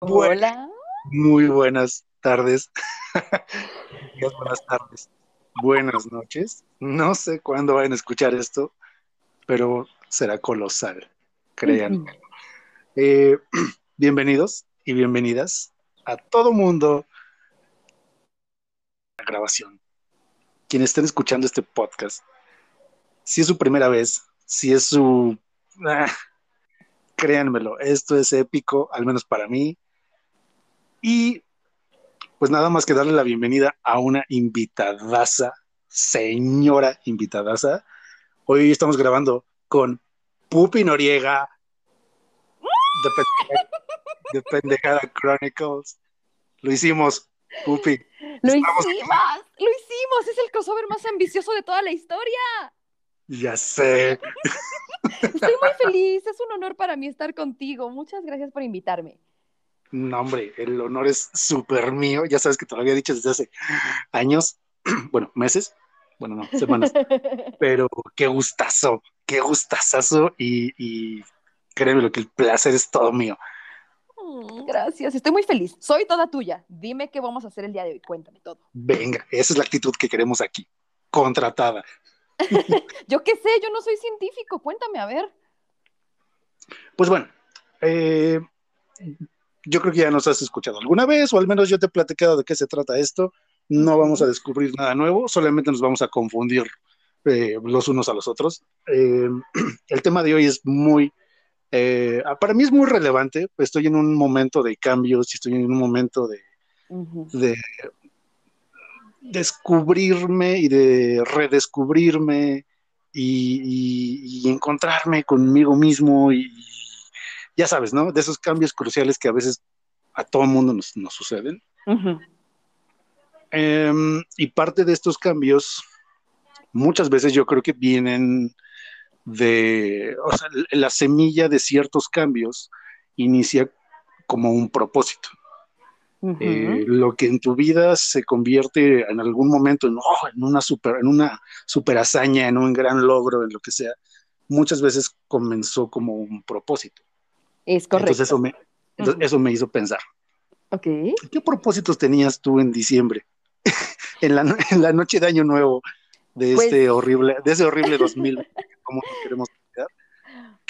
Hola. Muy buenas tardes. buenas tardes. Buenas noches. No sé cuándo vayan a escuchar esto, pero será colosal, créanme. Eh, bienvenidos y bienvenidas a todo mundo la grabación. Quienes estén escuchando este podcast, si es su primera vez, si es su... Ah, créanmelo, esto es épico, al menos para mí. Y pues nada más que darle la bienvenida a una invitadaza, señora invitadaza. Hoy estamos grabando con Pupi Noriega de, Pendejada Chronicles. Lo hicimos, Pupi. Lo hicimos, lo hicimos. Es el crossover más ambicioso de toda la historia. Ya sé. Estoy muy feliz. Es un honor para mí estar contigo. Muchas gracias por invitarme. No, hombre, el honor es súper mío. Ya sabes que te lo había dicho desde hace años, bueno, meses, bueno, no, semanas. Pero qué gustazo, qué gustazazo y, y créeme lo que el placer es todo mío. Mm, gracias, estoy muy feliz. Soy toda tuya. Dime qué vamos a hacer el día de hoy. Cuéntame todo. Venga, esa es la actitud que queremos aquí. Contratada. yo qué sé, yo no soy científico. Cuéntame, a ver. Pues bueno, eh, yo creo que ya nos has escuchado alguna vez, o al menos yo te he platicado de qué se trata esto. No vamos a descubrir nada nuevo, solamente nos vamos a confundir eh, los unos a los otros. Eh, el tema de hoy es muy, eh, para mí es muy relevante. Estoy en un momento de cambios y estoy en un momento de, de descubrirme y de redescubrirme y, y, encontrarme conmigo mismo y, ya sabes, ¿no? De esos cambios cruciales que a veces a todo el mundo nos, suceden. Em, y parte de estos cambios, muchas veces yo creo que vienen de, o sea, la semilla de ciertos cambios inicia como un propósito. Eh, lo que en tu vida se convierte en algún momento en, oh, en, una super, en una super hazaña, en un gran logro, en lo que sea, muchas veces comenzó como un propósito. Es correcto. Entonces eso me, eso me hizo pensar. Ok. ¿Qué propósitos tenías tú en diciembre? en, la, en, la, noche de Año Nuevo de pues este horrible, de ese horrible 2000, como queremos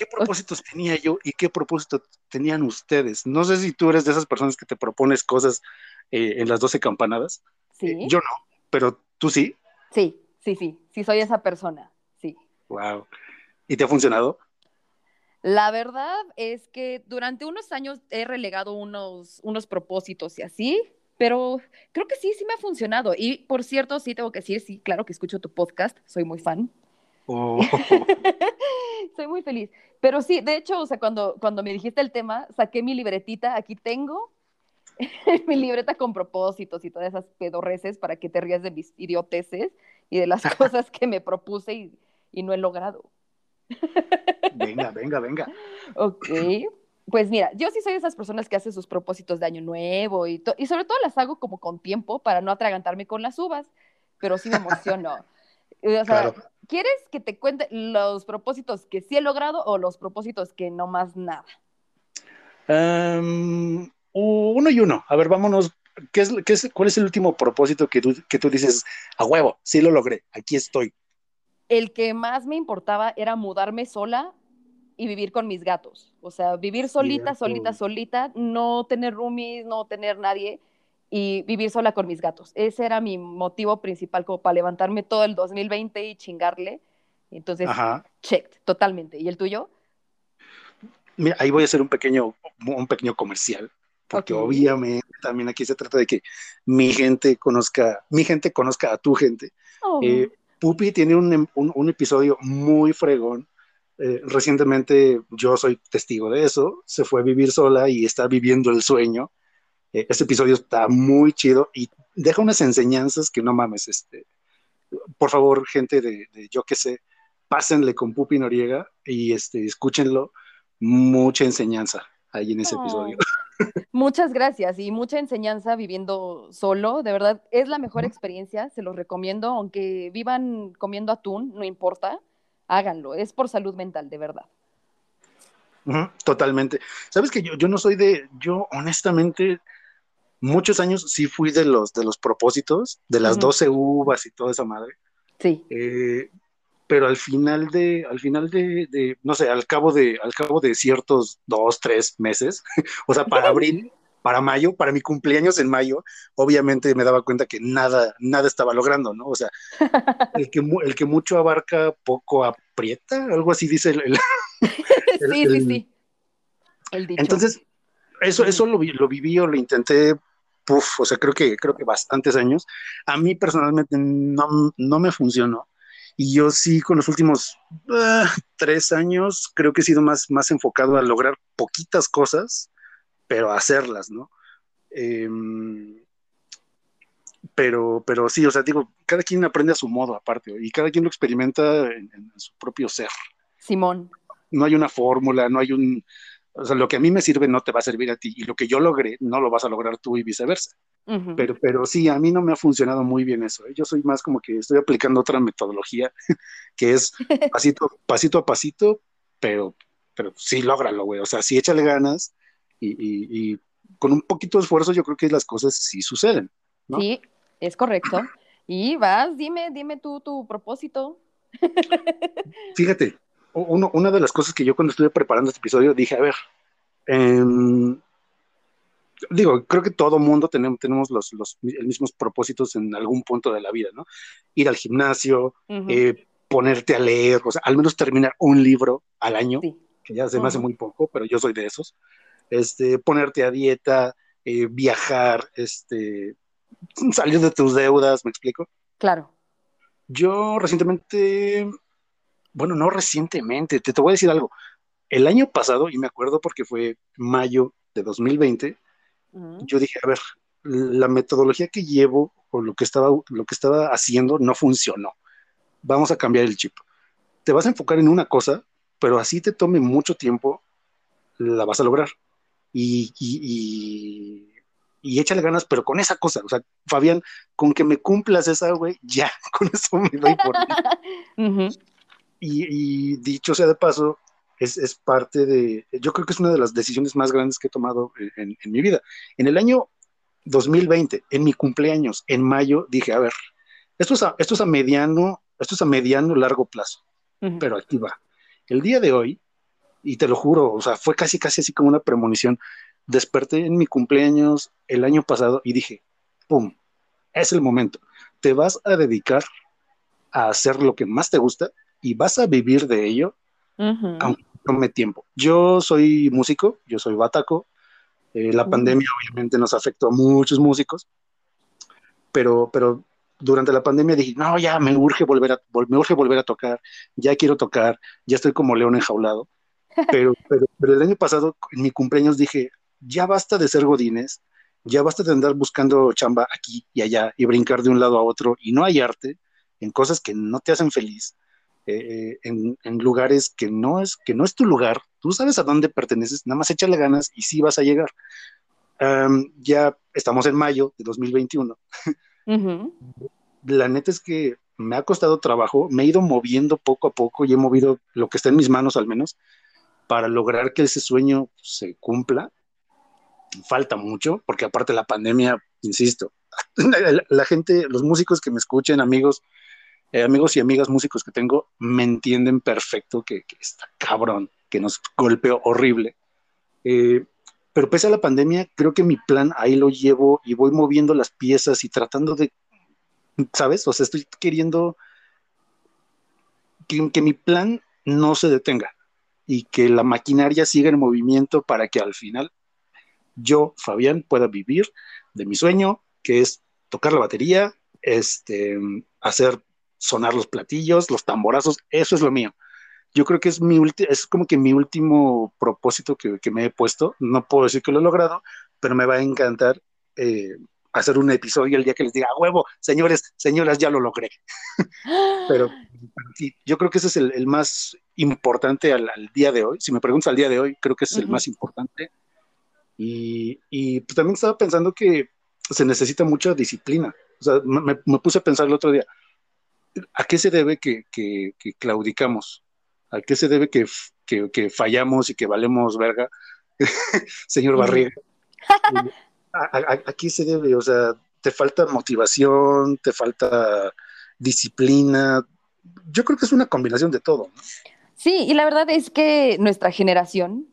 ¿Qué propósitos tenía yo y qué propósitos tenían ustedes? No sé si tú eres de esas personas que te propones cosas eh, en las 12 campanadas. Sí. Eh, yo no, pero tú sí. Sí, sí, sí, sí soy esa persona, sí. Wow. ¿Y te ha funcionado? La verdad es que durante unos años he relegado unos, unos propósitos y así, pero creo que sí, sí me ha funcionado. Y por cierto, sí tengo que decir, sí, claro que escucho tu podcast, soy muy fan. Oh. soy muy feliz. Pero sí, de hecho, o sea, cuando, cuando me dijiste el tema, saqué mi libretita, aquí tengo mi libreta con propósitos y todas esas pedorreces para que te rías de mis idioteces y de las cosas que me propuse y, y no he logrado. Venga, venga, venga. Ok. Pues mira, yo sí soy de esas personas que hacen sus propósitos de año nuevo y, y sobre todo las hago como con tiempo para no atragantarme con las uvas, pero sí me emociono. O sea, ¿quieres que te cuente los propósitos que sí he logrado o los propósitos que no más nada? Em, uno y uno. A ver, vámonos. ¿Qué es, qué es, ¿Cuál es el último propósito que tú, que tú dices, a huevo, sí lo logré, aquí estoy? el que más me importaba era mudarme sola y vivir con mis gatos. O sea, vivir solita, solita, solita, no tener roomies, no tener nadie y vivir sola con mis gatos. Ese era mi motivo principal como para levantarme todo el 2020 y chingarle. Entonces, checked, totalmente. ¿Y el tuyo? Mira, ahí voy a hacer un pequeño, un pequeño comercial, porque obviamente también aquí se trata de que mi gente conozca, mi gente conozca a tu gente. Oh. Eh, Pupi tiene un, un, episodio muy fregón. Eh, recientemente yo soy testigo de eso. Se fue a vivir sola y está viviendo el sueño. Eh, este episodio está muy chido y deja unas enseñanzas que no mames. Este, por favor, gente de, yo que sé, pásenle con Pupi Noriega y este, escúchenlo. Mucha enseñanza ahí en ese episodio. Muchas gracias y mucha enseñanza viviendo solo. De verdad, es la mejor experiencia, se los recomiendo, aunque vivan comiendo atún, no importa. háganlo, es por salud mental, de verdad. totalmente. Sabes que yo, yo no soy de, yo honestamente, muchos años sí fui de los, de los propósitos, de las 12 uvas y toda esa madre. Sí. Eh, pero al final de, al final de, no sé, al cabo de, al cabo de ciertos dos, tres meses, o sea, para abril, para mayo, para mi cumpleaños en mayo, obviamente me daba cuenta que nada, nada estaba logrando, ¿no? O sea, el que, el que mucho abarca, poco aprieta, algo así dice el... sí, sí, sí. Entonces, eso, eso lo, lo viví o lo intenté o sea, creo que, creo que bastantes años. A mí personalmente no, no me funcionó. Y yo sí, con los últimos ah, tres años, creo que he sido más, más enfocado a lograr poquitas cosas, pero a hacerlas, ¿no? Em, pero, pero sí, o sea, digo, cada quien aprende a su modo aparte, y cada quien lo experimenta en su propio ser. Simón. No hay una fórmula, no hay un, o sea, lo que a mí me sirve no te va a servir a ti y lo que yo logré no lo vas a lograr tú y viceversa. pero, pero sí, a mí no me ha funcionado muy bien eso. ¿eh? Yo soy más como que estoy aplicando otra metodología que es pasito, pasito a pasito, pero, pero sí, lógralo, güey. O sea, sí échale ganas y, y, con un poquito de esfuerzo yo creo que las cosas sí suceden. Sí, es correcto. Y vas, dime, dime tú tu propósito. Fíjate, una de las cosas que yo cuando estuve preparando este episodio dije, a ver, em, digo, creo que todo mundo tenemos, tenemos los, los, mismos propósitos en algún punto de la vida, ¿no? Ir al gimnasio, eh, ponerte a leer, o sea, al menos terminar un libro al año, que ya se me hace muy poco, pero yo soy de esos. Este, ponerte a dieta, eh, viajar, este, salir de tus deudas, ¿me explico? Claro. Yo recientemente bueno, no recientemente, te, te voy a decir algo. El año pasado, y me acuerdo porque fue mayo de 2020, yo dije, a ver, la metodología que llevo o lo que estaba, lo que estaba haciendo no funcionó. Vamos a cambiar el chip. Te vas a enfocar en una cosa, pero así te tome mucho tiempo, la vas a lograr. Y, y, y, échale ganas, pero con esa cosa. O sea, Fabián, con que me cumplas esa, güey, ya, con eso me doy por Y, dicho sea de paso, es, parte de, yo creo que es una de las decisiones más grandes que he tomado en, mi vida. En el año 2020, en mi cumpleaños, en mayo, dije, a ver, esto es a, esto es a mediano, esto es a mediano largo plazo, pero aquí va. El día de hoy, y te lo juro, o sea, fue casi, casi así como una premonición, desperté en mi cumpleaños el año pasado y dije, ¡pum! Es el momento. Te vas a dedicar a hacer lo que más te gusta y vas a vivir de ello, aunque tome tiempo. Yo soy músico, yo soy bataco. Eh, la pandemia obviamente nos afectó a muchos músicos, pero, pero durante la pandemia dije, no, ya me urge volver a, me urge volver a tocar, ya quiero tocar, ya estoy como león enjaulado. Pero, pero, pero el año pasado, en mi cumpleaños, dije, ya basta de ser godines, ya basta de andar buscando chamba aquí y allá y brincar de un lado a otro y no hay arte en cosas que no te hacen feliz. Eh, en, lugares que no, es, que no es tu lugar, tú sabes a dónde perteneces, nada más échale ganas y sí vas a llegar. ya estamos en mayo de 2021. La neta es que me ha costado trabajo, me he ido moviendo poco a poco y he movido lo que está en mis manos al menos para lograr que ese sueño se cumpla. Falta mucho, porque aparte la pandemia, insisto, la gente, los músicos que me escuchen, amigos, eh, amigos y amigas músicos que tengo me entienden perfecto que, está cabrón, que nos golpeó horrible. Eh, pero pese a la pandemia, creo que mi plan ahí lo llevo y voy moviendo las piezas y tratando de, ¿sabes? O sea, estoy queriendo que, que mi plan no se detenga y que la maquinaria siga en movimiento para que al final yo, Fabián, pueda vivir de mi sueño, que es tocar la batería, este, hacer sonar los platillos, los tamborazos, eso es lo mío. Yo creo que es mi es como que mi último propósito que, me he puesto. No puedo decir que lo he logrado, pero me va a encantar eh, hacer un episodio el día que les diga, huevo, señores, señoras, ya lo logré. pero, sí, yo creo que ese es el, más importante al, día de hoy. Si me preguntas al día de hoy, creo que ese es el más importante. Y, y pues, también estaba pensando que se necesita mucha disciplina. O sea, me, me, puse a pensar el otro día, ¿a qué se debe que, claudicamos? ¿A qué se debe que, fallamos y que valemos verga, señor Barriga? ¿A, qué se debe? O sea, te falta motivación, te falta disciplina. Yo creo que es una combinación de todo. Sí, y la verdad es que nuestra generación,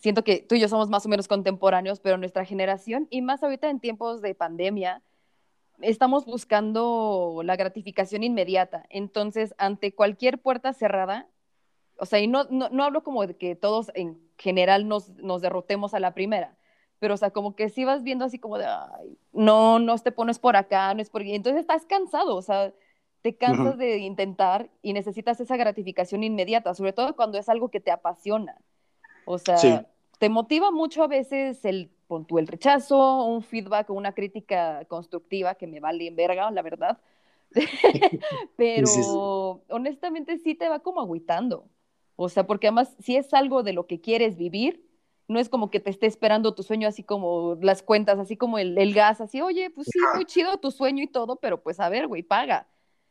siento que tú y yo somos más o menos contemporáneos, pero nuestra generación, y más ahorita en tiempos de pandemia, estamos buscando la gratificación inmediata. Entonces, ante cualquier puerta cerrada, o sea, y no, no, hablo como de que todos en general nos, nos derrotemos a la primera, pero o sea, como que si vas viendo así como de, ay, no, no te pones por acá, no es por aquí, entonces estás cansado, o sea, te cansas de intentar y necesitas esa gratificación inmediata, sobre todo cuando es algo que te apasiona. O sea, te motiva mucho a veces el, pon el rechazo, un feedback o una crítica constructiva que me vale en verga, la verdad. Pero honestamente sí te va como agüitando. O sea, porque además si es algo de lo que quieres vivir, no es como que te esté esperando tu sueño así como las cuentas, así como el, el gas, así, oye, pues sí, muy chido tu sueño y todo, pero pues a ver, güey, paga.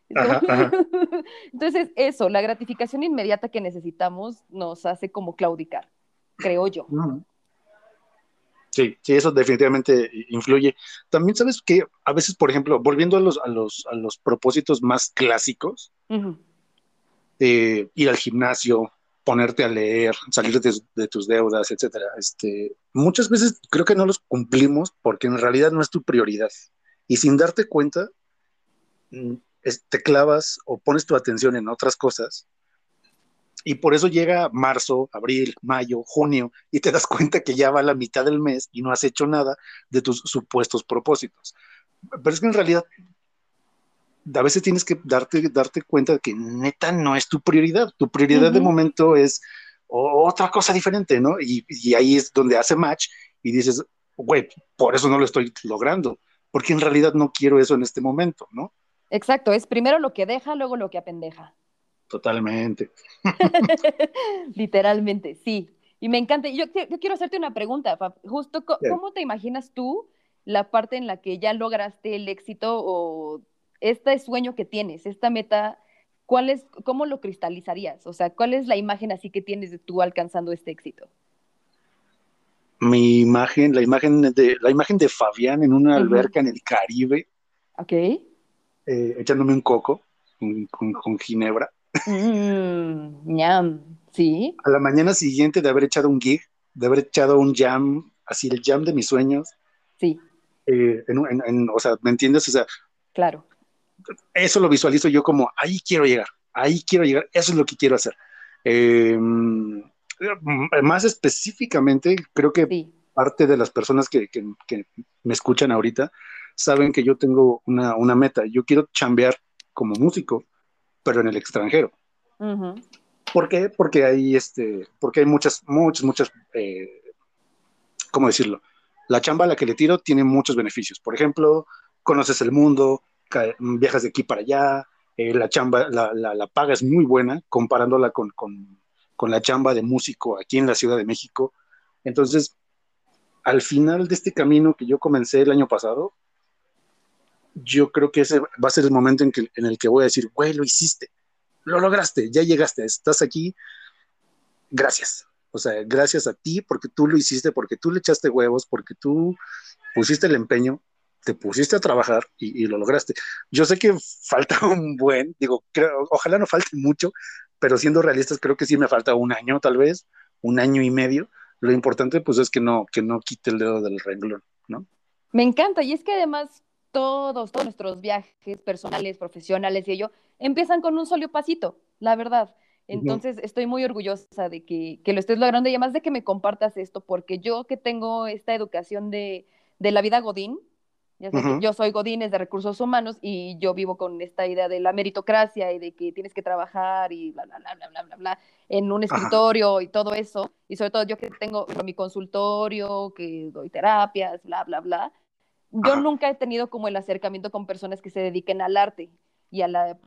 Entonces, eso, la gratificación inmediata que necesitamos nos hace como claudicar, creo yo. Sí, sí, eso definitivamente influye. También sabes que a veces, por ejemplo, volviendo a los, a los, a los propósitos más clásicos, ir al gimnasio, ponerte a leer, salir de, tus deudas, etcétera. Este, muchas veces creo que no los cumplimos porque en realidad no es tu prioridad. Y sin darte cuenta, mm, te clavas o pones tu atención en otras cosas y por eso llega marzo, abril, mayo, junio y te das cuenta que ya va la mitad del mes y no has hecho nada de tus supuestos propósitos. Pero es que en realidad a veces tienes que darte, darte cuenta de que neta no es tu prioridad. Tu prioridad de momento es otra cosa diferente, ¿no? Y, y, ahí es donde hace match y dices, güey, por eso no lo estoy logrando, porque en realidad no quiero eso en este momento, ¿no? Exacto, es primero lo que deja, luego lo que apendeja. Totalmente. Literalmente, sí. Y me encanta. Yo, yo quiero hacerte una pregunta, Justo, ¿cómo te imaginas tú la parte en la que ya lograste el éxito o este sueño que tienes, esta meta, ¿cuál es, ¿cómo lo cristalizarías? O sea, ¿cuál es la imagen así que tienes de tú alcanzando este éxito? Mi imagen, la imagen de, la imagen de Fabián en una alberca en el Caribe. Ok eh, echándome un coco con, ginebra. Mm, sí. A la mañana siguiente de haber echado un gig, de haber echado un jam, así el jam de mis sueños. Sí. Eh, o sea, ¿me entiendes? O sea, claro. Eso lo visualizo yo como, ahí quiero llegar, ahí quiero llegar, eso es lo que quiero hacer. Em, más específicamente, creo que parte de las personas que, que, me escuchan ahorita saben que yo tengo una, meta. Yo quiero chambear como músico, pero en el extranjero. ¿Por qué? Porque hay, este, porque hay muchas, muchas, muchas, eh, ¿cómo decirlo? La chamba a la que le tiro tiene muchos beneficios. Por ejemplo, conoces el mundo, viajas de aquí para allá, eh, la chamba, la, la, paga es muy buena comparándola con, con, con, la chamba de músico aquí en la Ciudad de México. Entonces, al final de este camino que yo comencé el año pasado, yo creo que ese va a ser el momento en, que, en el que voy a decir, güey, lo hiciste, lo lograste, ya llegaste, estás aquí, gracias. O sea, gracias a ti porque tú lo hiciste, porque tú le echaste huevos, porque tú pusiste el empeño, te pusiste a trabajar y, lo lograste. Yo sé que falta un buen, digo, ojalá no falte mucho, pero siendo realistas creo que sí me falta un año tal vez, un año y medio. Lo importante pues es que no, que no quite el dedo del renglón, ¿no? Me encanta, y es que además todos, todos nuestros viajes personales, profesionales y ello, empiezan con un solo pasito, la verdad. Entonces, estoy muy orgullosa de que, que, lo estés logrando y además de que me compartas esto, porque yo que tengo esta educación de, de la vida Godín, ya yo soy Godín, es de recursos humanos y yo vivo con esta idea de la meritocracia y de que tienes que trabajar y bla, bla, bla, bla, bla, bla, bla en un escritorio y todo eso. Y sobre todo yo que tengo mi consultorio, que doy terapias, bla, bla, bla yo nunca he tenido como el acercamiento con personas que se dediquen al arte y a la...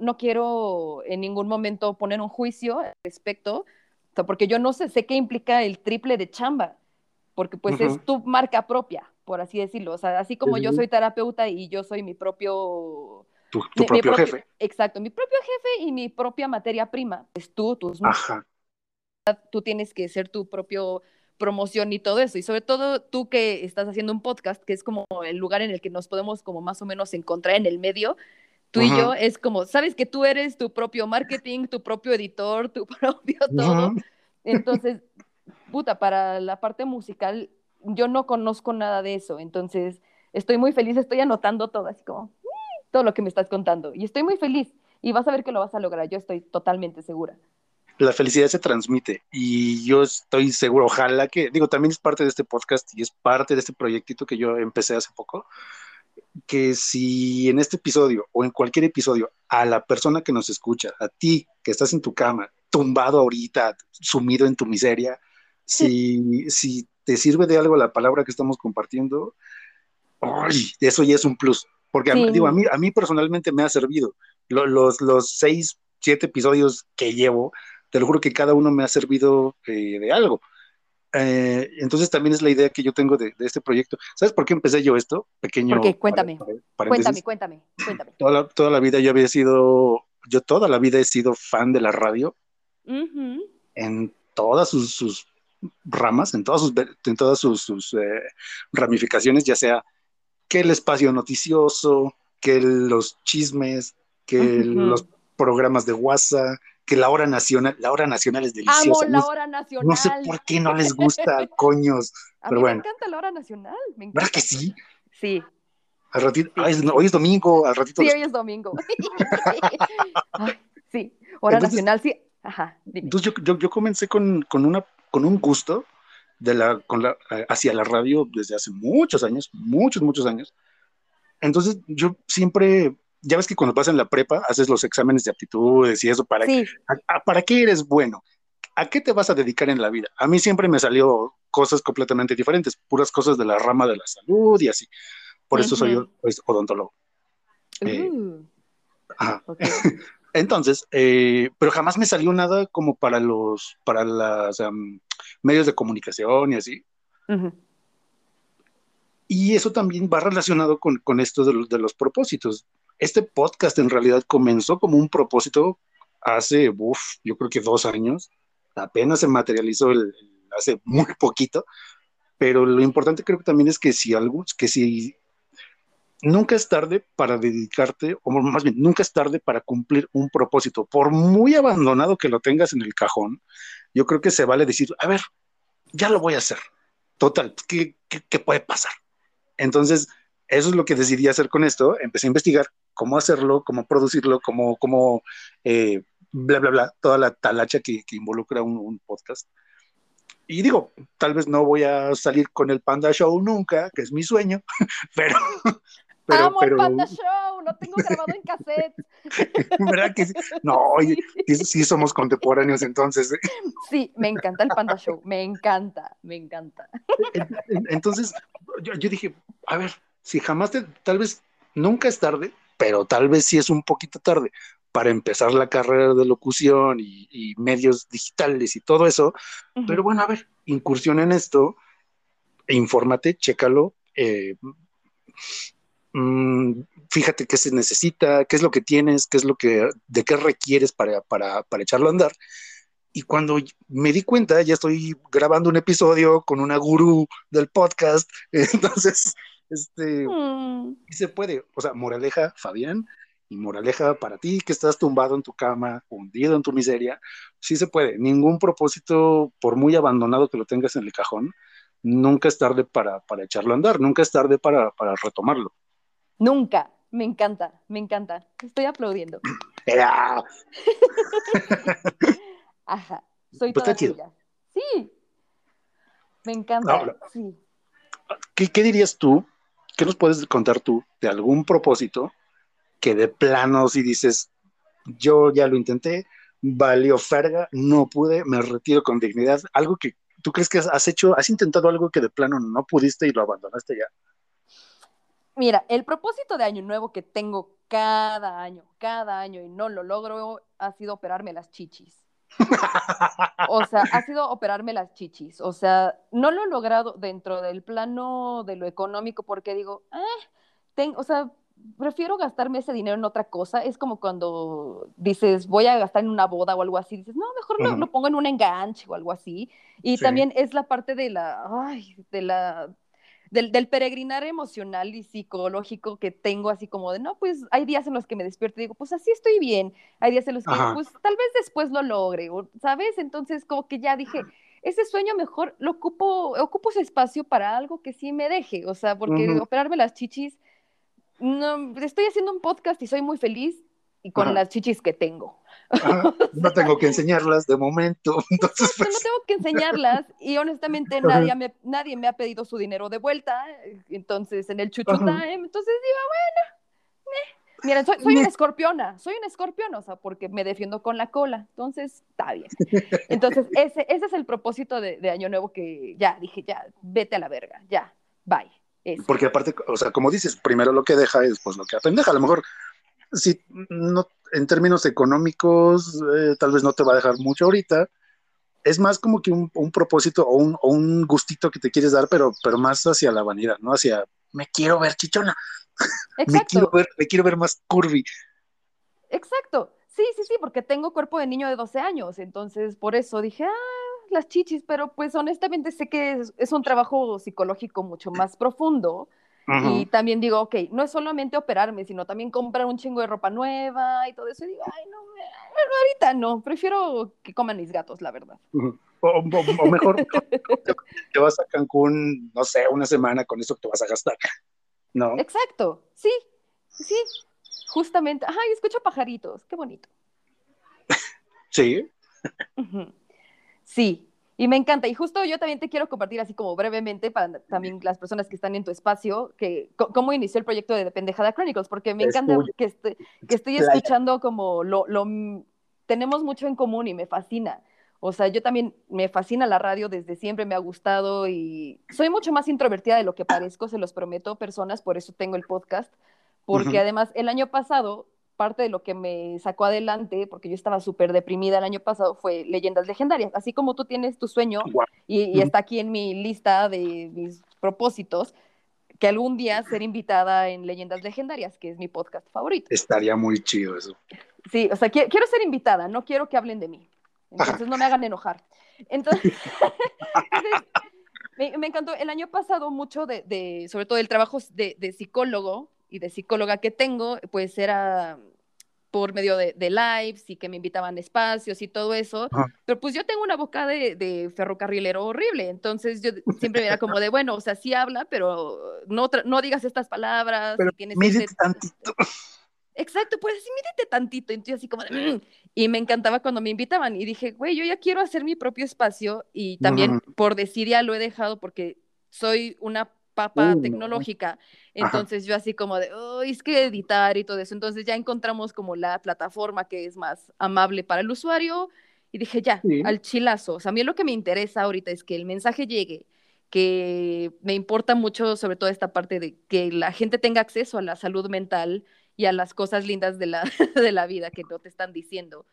No quiero en ningún momento poner un juicio al respecto, porque yo no sé, sé qué implica el triple de chamba, porque pues es tu marca propia, por así decirlo. O sea, así como yo soy terapeuta y yo soy mi propio... Tu, propio jefe. Exacto, mi propio jefe y mi propia materia prima. Es tú, tus... Ajá. Tú tienes que ser tu propio promoción y todo eso. Y sobre todo tú que estás haciendo un podcast, que es como el lugar en el que nos podemos como más o menos encontrar en el medio, tú y yo, es como, sabes que tú eres tu propio marketing, tu propio editor, tu propio todo. Entonces, puta, para la parte musical, yo no conozco nada de eso. Entonces, estoy muy feliz, estoy anotando todo, así como, mm", todo lo que me estás contando. Y estoy muy feliz. Y vas a ver que lo vas a lograr, yo estoy totalmente segura la felicidad se transmite y yo estoy seguro, ojalá que, digo, también es parte de este podcast y es parte de este proyectito que yo empecé hace poco, que si en este episodio o en cualquier episodio a la persona que nos escucha, a ti que estás en tu cama, tumbado ahorita, sumido en tu miseria, si, si te sirve de algo la palabra que estamos compartiendo, ¡ay! eso ya es un plus. Porque a, digo, a, mí, a mí personalmente me ha servido. Los, los seis, siete episodios que llevo te lo juro que cada uno me ha servido eh, de algo. Eh, entonces también es la idea que yo tengo de, este proyecto. ¿Sabes por qué empecé yo esto? Pequeño. Porque cuéntame, cuéntame, cuéntame, cuéntame. Toda la, toda la, vida yo había sido, yo toda la vida he sido fan de la radio. En todas sus, ramas, en todas sus, en todas sus, eh, ramificaciones, ya sea que el espacio noticioso, que los chismes, que los programas de WhatsApp, que la hora nacional, la hora nacional es deliciosa. Amo la hora nacional. No sé por qué no les gusta, coños. A pero mí bueno. me encanta la hora nacional. Me encanta. ¿Verdad que sí? Sí. Al ratito, hoy es domingo, al ratito. Sí, hoy es domingo. sí, hora nacional, sí. Ajá, Entonces yo, yo, yo comencé con, con, una, con un gusto de la, con la, hacia la radio desde hace muchos años, muchos, muchos años. Entonces yo siempre ya ves que cuando vas en la prepa haces los exámenes de aptitudes y eso, ¿para, qué, ¿para qué eres bueno? ¿A qué te vas a dedicar en la vida? A mí siempre me salió cosas completamente diferentes, puras cosas de la rama de la salud y así. Por eso soy pues, odontólogo. Eh, uh. Entonces, eh, pero jamás me salió nada como para los, para las medios de comunicación y así. Y eso también va relacionado con, con esto de los, de los propósitos este podcast en realidad comenzó como un propósito hace, uff, yo creo que dos años, apenas se materializó el, hace muy poquito, pero lo importante creo que también es que si algo, que si nunca es tarde para dedicarte, o más bien, nunca es tarde para cumplir un propósito, por muy abandonado que lo tengas en el cajón, yo creo que se vale decir, a ver, ya lo voy a hacer. Total, ¿qué, qué, qué puede pasar? Entonces, eso es lo que decidí hacer con esto. Empecé a investigar cómo hacerlo, cómo producirlo, cómo, cómo eh, bla, bla, bla, toda la talacha que, involucra un, podcast. Y digo, tal vez no voy a salir con el Panda Show nunca, que es mi sueño, pero... pero Amo el Panda Show, lo tengo grabado en cassette. ¿Verdad que sí? No, sí, somos contemporáneos entonces. ¿eh? Sí, me encanta el Panda Show, me encanta, me encanta. Entonces, yo, yo dije, a ver, si jamás te, tal vez nunca es tarde, pero tal vez sí es un poquito tarde para empezar la carrera de locución y, medios digitales y todo eso. Pero bueno, a ver, incursión en esto, infórmate, chécalo, eh, mm, fíjate qué se necesita, qué es lo que tienes, qué es lo que, de qué requieres para, para, para echarlo a andar. Y cuando me di cuenta, ya estoy grabando un episodio con una gurú del podcast, entonces este, mm. y se puede, o sea, moraleja, Fabián, y moraleja para ti que estás tumbado en tu cama, hundido en tu miseria, sí se puede. Ningún propósito, por muy abandonado que lo tengas en el cajón, nunca es tarde para, para echarlo a andar, nunca es tarde para, para retomarlo. Nunca, me encanta, me encanta. Estoy aplaudiendo. Ajá, soy pues toda tuya. Sí, me encanta. sí. ¿qué, ¿Qué dirías tú ¿qué nos puedes contar tú de algún propósito que de plano si dices, yo ya lo intenté, valió ferga, no pude, me retiro con dignidad, algo que tú crees que has hecho, has intentado algo que de plano no pudiste y lo abandonaste ya? Mira, el propósito de año nuevo que tengo cada año, cada año y no lo logro, ha sido operarme las chichis. O sea, ha sido operarme las chichis. O sea, no lo he logrado dentro del plano de lo económico porque digo, tengo, o sea, prefiero gastarme ese dinero en otra cosa. Es como cuando dices, voy a gastar en una boda o algo así. Dices, no, mejor lo, lo pongo en un enganche o algo así. Y también es la parte de la, ay, de la del, del, peregrinar emocional y psicológico que tengo, así como de, no, pues hay días en los que me despierto y digo, pues así estoy bien, hay días en los que, pues tal vez después lo logre, ¿sabes? Entonces, como que ya dije, ese sueño mejor lo ocupo, ocupo ese espacio para algo que sí me deje, o sea, porque operarme las chichis, no, estoy haciendo un podcast y soy muy feliz y con las chichis que tengo. No tengo que enseñarlas de momento. Entonces, no, no pues. tengo que enseñarlas y honestamente nadie me, nadie me ha pedido su dinero de vuelta. Entonces, en el chuchu time, entonces digo, bueno, Mira, soy, soy, una escorpiona, soy una escorpiona, o sea, porque me defiendo con la cola, entonces está bien. Entonces, ese, ese es el propósito de, de, Año Nuevo que ya dije, ya, vete a la verga, ya, bye. Porque aparte, o sea, como dices, primero lo que deja y después lo que apendeja. A lo mejor si no, en términos económicos, eh, tal vez no te va a dejar mucho ahorita. Es más como que un, un propósito o un, o un, gustito que te quieres dar, pero, pero más hacia la vanidad, ¿no? Hacia, me quiero ver chichona. me, quiero ver, me quiero ver más curvy. Exacto. Sí, sí, sí, porque tengo cuerpo de niño de 12 años, entonces por eso dije, ah, las chichis, pero pues honestamente sé que es, es un trabajo psicológico mucho más profundo y también digo, ok, no es solamente operarme, sino también comprar un chingo de ropa nueva y todo eso. Y digo, ay, no, ahorita no, prefiero que coman mis gatos, la verdad. o, mejor te, vas a Cancún, no sé, una semana con eso que te vas a gastar, ¿no? Exacto, sí, sí, justamente. Ay, escucho pajaritos, qué bonito. Sí. Sí, y me encanta. Y justo yo también te quiero compartir así como brevemente para también las personas que están en tu espacio, que cómo inició el proyecto de Dependejada Chronicles, porque me encanta que, este, que estoy escuchando como lo, lo, tenemos mucho en común y me fascina. O sea, yo también me fascina la radio, desde siempre me ha gustado y soy mucho más introvertida de lo que parezco, se los prometo, personas, por eso tengo el podcast, porque además el año pasado parte de lo que me sacó adelante, porque yo estaba súper deprimida el año pasado, fue leyendas legendarias. Así como tú tienes tu sueño y, está aquí en mi lista de mis propósitos, que algún día ser invitada en Leyendas Legendarias, que es mi podcast favorito. Estaría muy chido eso. Sí, o sea, quiero, ser invitada, no quiero que hablen de mí. Entonces no me hagan enojar. Entonces, me, encantó el año pasado mucho de, sobre todo el trabajo de, de psicólogo, y de psicóloga que tengo, pues era por medio de, lives y que me invitaban a espacios y todo eso, pero pues yo tengo una boca de, ferrocarrilero horrible, entonces yo siempre era como de, bueno, o sea, sí habla, pero no, no digas estas palabras. Pero mídete este tantito. Exacto, pues sí, mídete tantito, entonces así como de, mm", y me encantaba cuando me invitaban y dije, güey, yo ya quiero hacer mi propio espacio y también por decir ya lo he dejado porque soy una papa tecnológica. Entonces yo así como de, oh, es que editar y todo eso. Entonces ya encontramos como la plataforma que es más amable para el usuario y dije, ya, al chilazo. O sea, a mí lo que me interesa ahorita es que el mensaje llegue, que me importa mucho sobre todo esta parte de que la gente tenga acceso a la salud mental y a las cosas lindas de la, de la vida que no te están diciendo.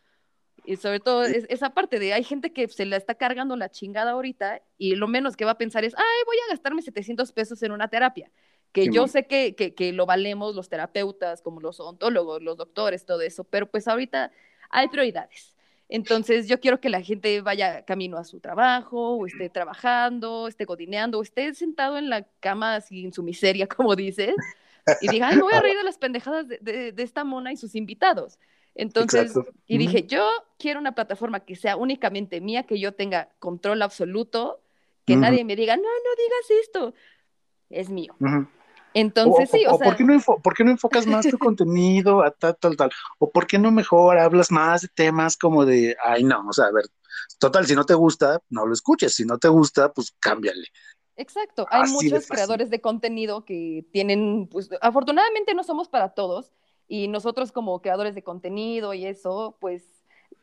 Y sobre todo esa parte de hay gente que se la está cargando la chingada ahorita y lo menos que va a pensar es, ay, voy a gastarme 700 pesos en una terapia. Que yo sé que, que, que, lo valemos los terapeutas, como los odontólogos, los doctores, todo eso, pero pues ahorita hay prioridades. Entonces yo quiero que la gente vaya camino a su trabajo, o esté trabajando, esté codineando, o esté sentado en la cama en su miseria, como dices, y diga, ay, me voy a reír de las pendejadas de, de, de esta mona y sus invitados. Entonces, y dije, yo quiero una plataforma que sea únicamente mía, que yo tenga control absoluto, que nadie me diga, no, no digas esto, es mío. Entonces, sí, o, o sea... ¿por qué, no ¿por qué no enfocas más tu contenido a tal, tal, tal? ¿O por qué no mejor hablas más de temas como de, ay, no, o sea, a ver, total, si no te gusta, no lo escuches, si no te gusta, pues cámbiale. Exacto, hay muchos creadores de contenido que tienen, pues, afortunadamente no somos para todos, y nosotros como creadores de contenido y eso, pues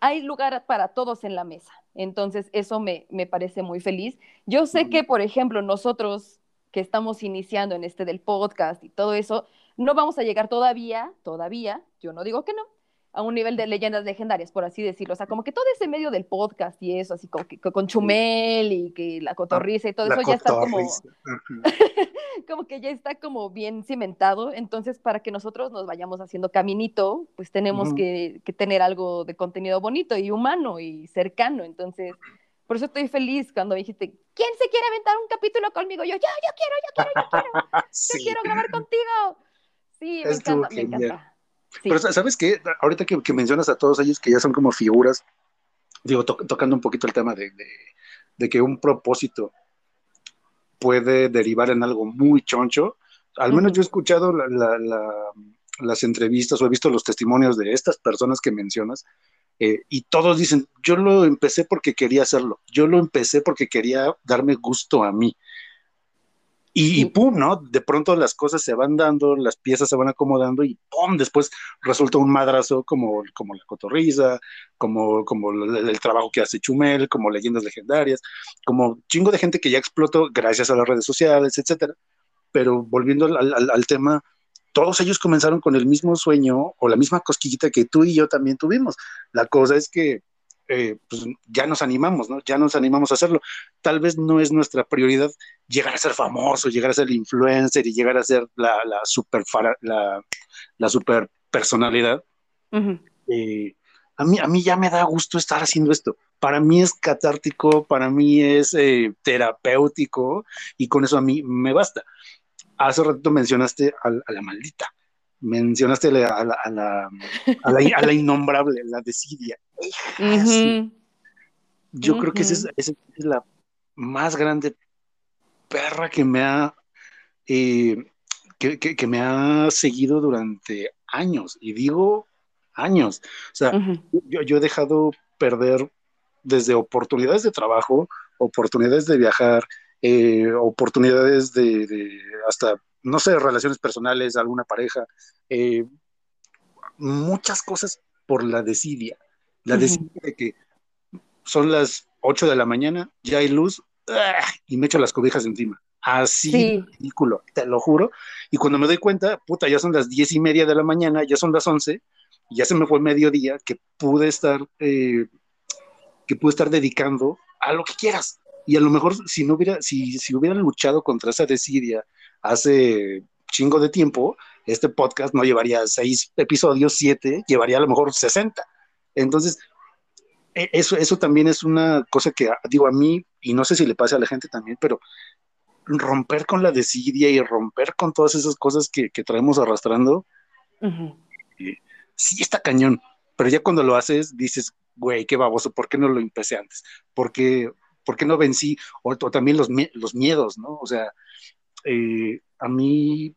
hay lugar para todos en la mesa. Entonces, eso me, me parece muy feliz. Yo sé que, por ejemplo, nosotros que estamos iniciando en este del podcast y todo eso, no vamos a llegar todavía, todavía, yo no digo que no, a un nivel de leyendas legendarias, por así decirlo. O sea, como que todo ese medio del podcast y eso, así como que con Chumel y que la cotorriza y todo eso ya está como, como que ya está como bien cimentado. Entonces, para que nosotros nos vayamos haciendo caminito, pues tenemos que, que, tener algo de contenido bonito y humano y cercano. Entonces, por eso estoy feliz cuando dijiste, ¿quién se quiere aventar un capítulo conmigo? Yo, yo, yo quiero, yo quiero, yo quiero. Yo quiero grabar contigo. Sí, me encanta, me encanta. Pero sabes qué, ahorita que, mencionas a todos ellos que ya son como figuras, digo, tocando un poquito el tema de, que un propósito puede derivar en algo muy choncho, al menos yo he escuchado las entrevistas o he visto los testimonios de estas personas que mencionas, eh, y todos dicen, yo lo empecé porque quería hacerlo, yo lo empecé porque quería darme gusto a mí. Y, pum, ¿no? De pronto las cosas se van dando, las piezas se van acomodando y pum, después resulta un madrazo como, como la cotorriza, como, como el, trabajo que hace Chumel, como leyendas legendarias, como chingo de gente que ya explotó gracias a las redes sociales, etcétera. Pero volviendo al, al tema, todos ellos comenzaron con el mismo sueño o la misma cosquillita que tú y yo también tuvimos. La cosa es que eh, pues ya nos animamos, ¿no? Ya nos animamos a hacerlo. Tal vez no es nuestra prioridad llegar a ser famoso, llegar a ser influencer y llegar a ser la, la super, la, la super personalidad. Eh, a, mí, a mí ya me da gusto estar haciendo esto. Para mí es catártico, para mí es eh, terapéutico y con eso a mí me basta. Hace rato mencionaste a la maldita mencionaste a la, a la, a la, innombrable, la desidia. Yo creo que esa es, la más grande perra que me ha eh, que, me ha seguido durante años, y digo años. O sea, yo, he dejado perder desde oportunidades de trabajo, oportunidades de viajar, eh, oportunidades de, de, hasta no sé, relaciones personales, alguna pareja, eh, muchas cosas por la desidia. La de que son las 8 de la mañana, ya hay luz, ¡ah! y me echo las cobijas encima. Así ridículo, te lo juro. Y cuando me doy cuenta, puta, ya son las diez y media de la mañana, ya son las 11, ya se me fue mediodía que pude estar, eh, que pude estar dedicando a lo que quieras. Y a lo mejor si no hubiera, si, si hubiera luchado contra esa desidia hace chingo de tiempo, este podcast no llevaría seis episodios, siete, llevaría a lo mejor 60. Entonces, e, eso, eso también es una cosa que digo a mí, y no sé si le pasa a la gente también, pero romper con la desidia y romper con todas esas cosas que, traemos arrastrando, eh, sí está cañón, pero ya cuando lo haces dices, güey, qué baboso, ¿por qué no lo empecé antes? ¿Por qué, no vencí? O, también los, los miedos, ¿no? O sea, eh, a mí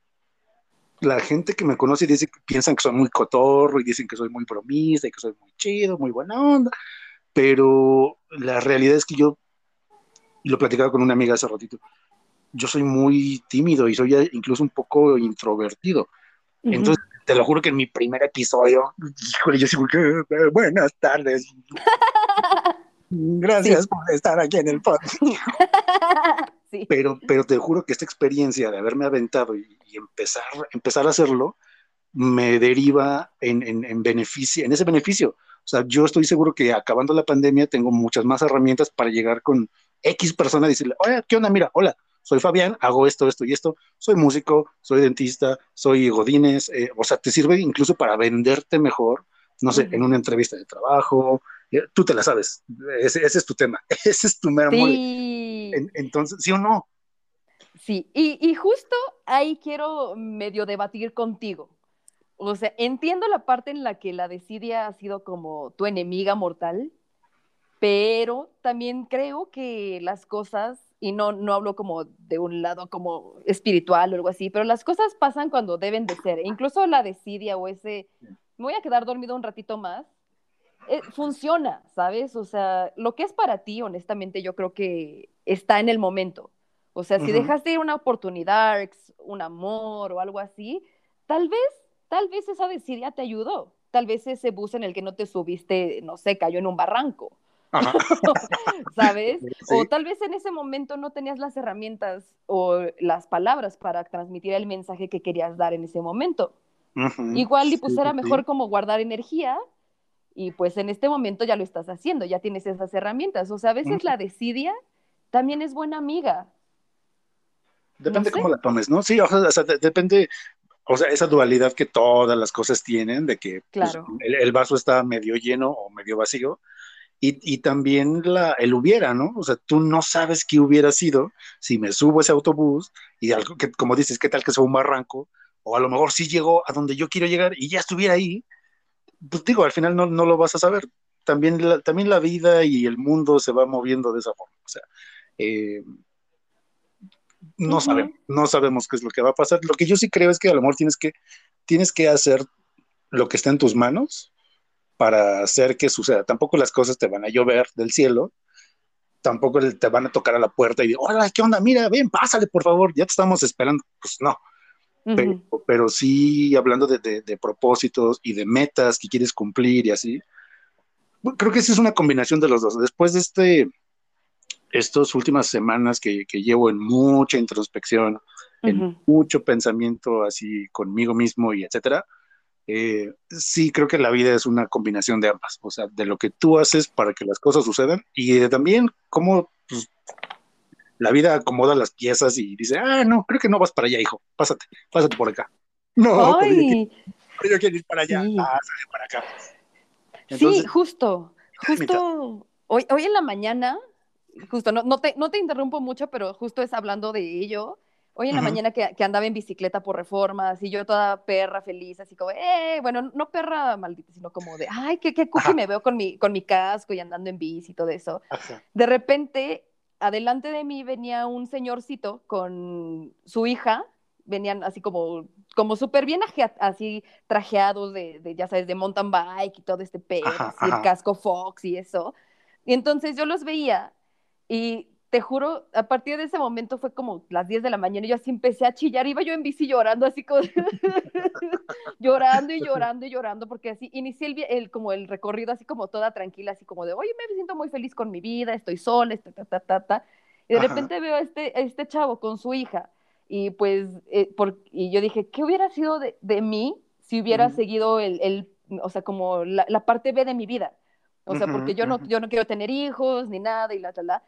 la gente que me conoce dice que piensan que soy muy cotorro y dicen que soy muy bromista y que soy muy chido, muy buena onda, pero la realidad es que yo, y lo platicaba con una amiga hace ratito, yo soy muy tímido y soy incluso un poco introvertido. Entonces, te lo juro que en mi primer episodio, híjole, yo sigo que, eh, buenas tardes. Gracias por estar aquí en el podcast. Pero, pero te juro que esta experiencia de haberme aventado y, empezar, empezar a hacerlo me deriva en, en, beneficio, en ese beneficio. O sea, yo estoy seguro que acabando la pandemia tengo muchas más herramientas para llegar con X persona y decirle, oye, ¿qué onda? Mira, hola, soy Fabián, hago esto, esto y esto, soy músico, soy dentista, soy godines, eh, o sea, te sirve incluso para venderte mejor, no sé, en una entrevista de trabajo, tú te la sabes, ese, es tu tema, ese es tu mero sí. Entonces, ¿sí o no? Sí, y, justo ahí quiero medio debatir contigo. O sea, entiendo la parte en la que la desidia ha sido como tu enemiga mortal, pero también creo que las cosas, y no, no hablo como de un lado como espiritual o algo así, pero las cosas pasan cuando deben de ser. E incluso la desidia o ese, me voy a quedar dormido un ratito más, eh, funciona, ¿sabes? O sea, lo que es para ti, honestamente, yo creo que está en el momento. O sea, si dejaste ir una oportunidad, un amor o algo así, tal vez, tal vez esa desidia te ayudó. Tal vez ese bus en el que no te subiste, no sé, cayó en un barranco. ¿Sabes? O tal vez en ese momento no tenías las herramientas o las palabras para transmitir el mensaje que querías dar en ese momento. Igual y pues era mejor como guardar energía y pues en este momento ya lo estás haciendo, ya tienes esas herramientas. O sea, a veces la desidia también es buena amiga. Depende cómo la tomes, ¿no? Sí, o sea, depende, o sea, esa dualidad que todas las cosas tienen, de que pues, el, vaso está medio lleno o medio vacío, y, también la, el hubiera, ¿no? O sea, tú no sabes qué hubiera sido si me subo ese autobús y algo que, como dices, ¿qué tal que sea un barranco? O a lo mejor sí llegó a donde yo quiero llegar y ya estuviera ahí. Pues digo, al final no, no lo vas a saber. También la, también la vida y el mundo se va moviendo de esa forma. O sea, eh, no sabemos, no sabemos qué es lo que va a pasar. Lo que yo sí creo es que a lo mejor tienes que, tienes que hacer lo que está en tus manos para hacer que suceda. Tampoco las cosas te van a llover del cielo, tampoco te van a tocar a la puerta y, hola, ¿qué onda? Mira, ven, pásale, por favor, ya te estamos esperando. Pues no. Pero, sí, hablando de, propósitos y de metas que quieres cumplir y así, creo que sí es una combinación de los dos. Después de este, estas últimas semanas que, llevo en mucha introspección, en mucho pensamiento así conmigo mismo y etcétera, eh, sí creo que la vida es una combinación de ambas, o sea, de lo que tú haces para que las cosas sucedan y de también cómo pues, la vida acomoda las piezas y dice, ah, no, creo que no vas para allá, hijo, pásate, pásate por acá. No, pero yo, quiero, ir para allá, sí. para acá. sí, justo, justo hoy, hoy en la mañana, justo, no, no, te, no te interrumpo mucho, pero justo es hablando de ello Hoy en la mañana que, andaba en bicicleta por reformas y yo toda perra feliz, así como, eh, bueno, no perra maldita, sino como de, ay, qué, qué cookie me veo con mi, con mi casco y andando en bici y todo eso. De repente, adelante de mí venía un señorcito con su hija, venían así como, como súper bien así trajeados de, de, ya sabes, de mountain bike y todo este pedo, el casco Fox y eso. Y entonces yo los veía y te juro, a partir de ese momento fue como las 10 de la mañana y yo así empecé a chillar, iba yo en bici llorando, así como llorando y llorando y llorando, porque así inicié el, como el recorrido así como toda tranquila, así como de, oye, me siento muy feliz con mi vida, estoy sola, ta, ta, ta, ta, ta. Y de repente veo a este, este chavo con su hija y pues, eh, por, y yo dije, ¿qué hubiera sido de, de mí si hubiera seguido el, el, o sea, como la, la, parte B de mi vida? O sea, porque yo no, yo no quiero tener hijos ni nada y la, la, la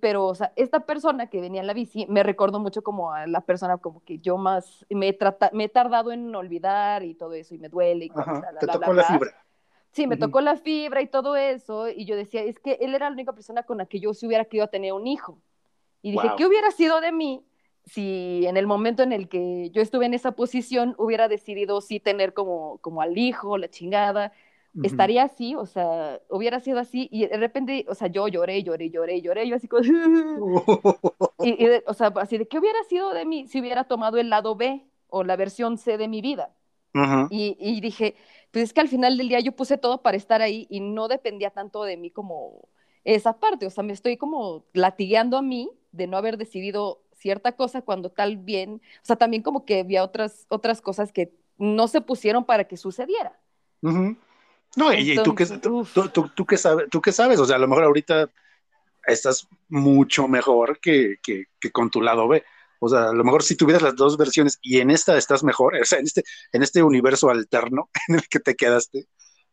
pero, o sea, esta persona que venía en la bici me recordó mucho como a la persona como que yo más me he, me he tardado en olvidar y todo eso y me duele. Y te tocó la fibra. Sí, me tocó la fibra y todo eso y yo decía, es que él era la única persona con la que yo se hubiera querido tener un hijo. Y dije, ¿qué hubiera sido de mí si en el momento en el que yo estuve en esa posición hubiera decidido sí tener como, como al hijo, la chingada? Estaría así, o sea, hubiera sido así, y de repente, o sea, yo lloré, lloré, lloré, lloré, yo así como, y, o sea, así de, ¿qué hubiera sido de mí si hubiera tomado el lado B o la versión C de mi vida? y, y, dije, pues es que al final del día yo puse todo para estar ahí y no dependía tanto de mí como esa parte, o sea, me estoy como latigueando a mí de no haber decidido cierta cosa cuando tal bien, o sea, también como que había otras, otras cosas que no se pusieron para que sucediera. No, y, tú, qué, tú, tú, qué sabes, tú qué sabes, o sea, a lo mejor ahorita estás mucho mejor que, que, con tu lado B. O sea, a lo mejor si tuvieras las dos versiones y en esta estás mejor, o sea, en este, en este universo alterno en el que te quedaste,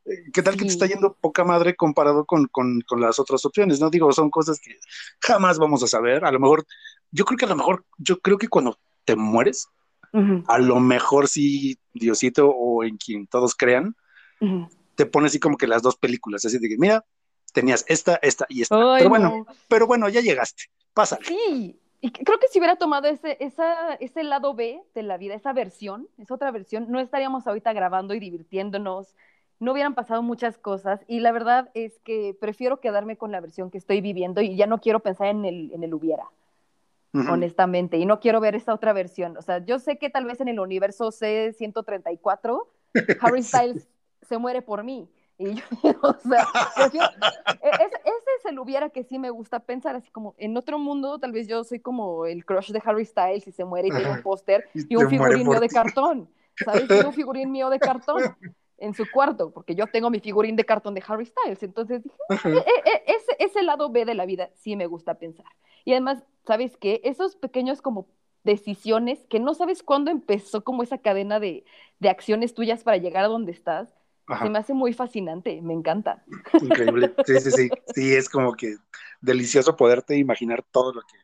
eh, ¿qué tal que te está yendo poca madre comparado con, con, con, las otras opciones? No digo, son cosas que jamás vamos a saber. A lo mejor, yo creo que a lo mejor, yo creo que cuando te mueres, a lo mejor sí, Diosito o en quien todos crean, te pone así como que las dos películas, así de que, mira, tenías esta, esta y esta. pero bueno, pero bueno, ya llegaste, pásale. Sí, y creo que si hubiera tomado ese, esa, ese lado B de la vida, esa versión, esa otra versión, no estaríamos ahorita grabando y divirtiéndonos, no hubieran pasado muchas cosas y la verdad es que prefiero quedarme con la versión que estoy viviendo y ya no quiero pensar en el, en el hubiera. honestamente, y no quiero ver esa otra versión. O sea, yo sé que tal vez en el universo C134, Harry Styles se muere por mí. Y yo, o sea, e, ese, es el hubiera que sí me gusta pensar, así como en otro mundo, tal vez yo soy como el crush de Harry Styles y se muere y tiene un póster y, un figurín mío de cartón, ¿sabes? Tiene un figurín mío de cartón en su cuarto, porque yo tengo mi figurín de cartón de Harry Styles. Entonces dije, e, e, ese, ese lado B de la vida sí me gusta pensar. Y además, ¿sabes qué? Esos pequeños como decisiones que no sabes cuándo empezó como esa cadena de, de acciones tuyas para llegar a donde estás. Se me hace muy fascinante, me encanta. Increíble. Sí, sí, sí. Sí, es como que delicioso poderte imaginar todo lo que,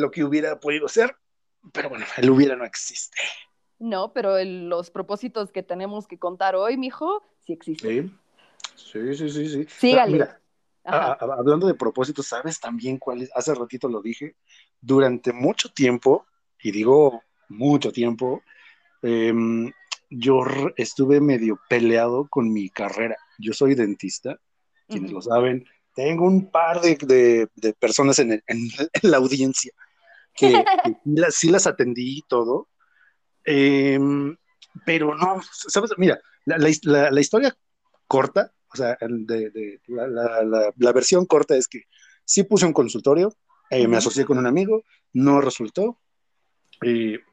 lo que hubiera podido ser, pero bueno, el hubiera no existe. No, pero los propósitos que tenemos que contar hoy, mijo, sí existen. Sí, sí, sí, sí. Sígale. hablando de propósitos, ¿sabes también cuál es? Hace ratito lo dije. Durante mucho tiempo, y digo mucho tiempo, eh, yo estuve medio peleado con mi carrera. Yo soy dentista, quienes lo saben. Tengo un par de, personas en, la audiencia que, sí, las, atendí y todo. Em, pero no, ¿sabes? Mira, la, historia corta, o sea, de, la, versión corta es que sí puse un consultorio, eh, me asocié con un amigo, no resultó,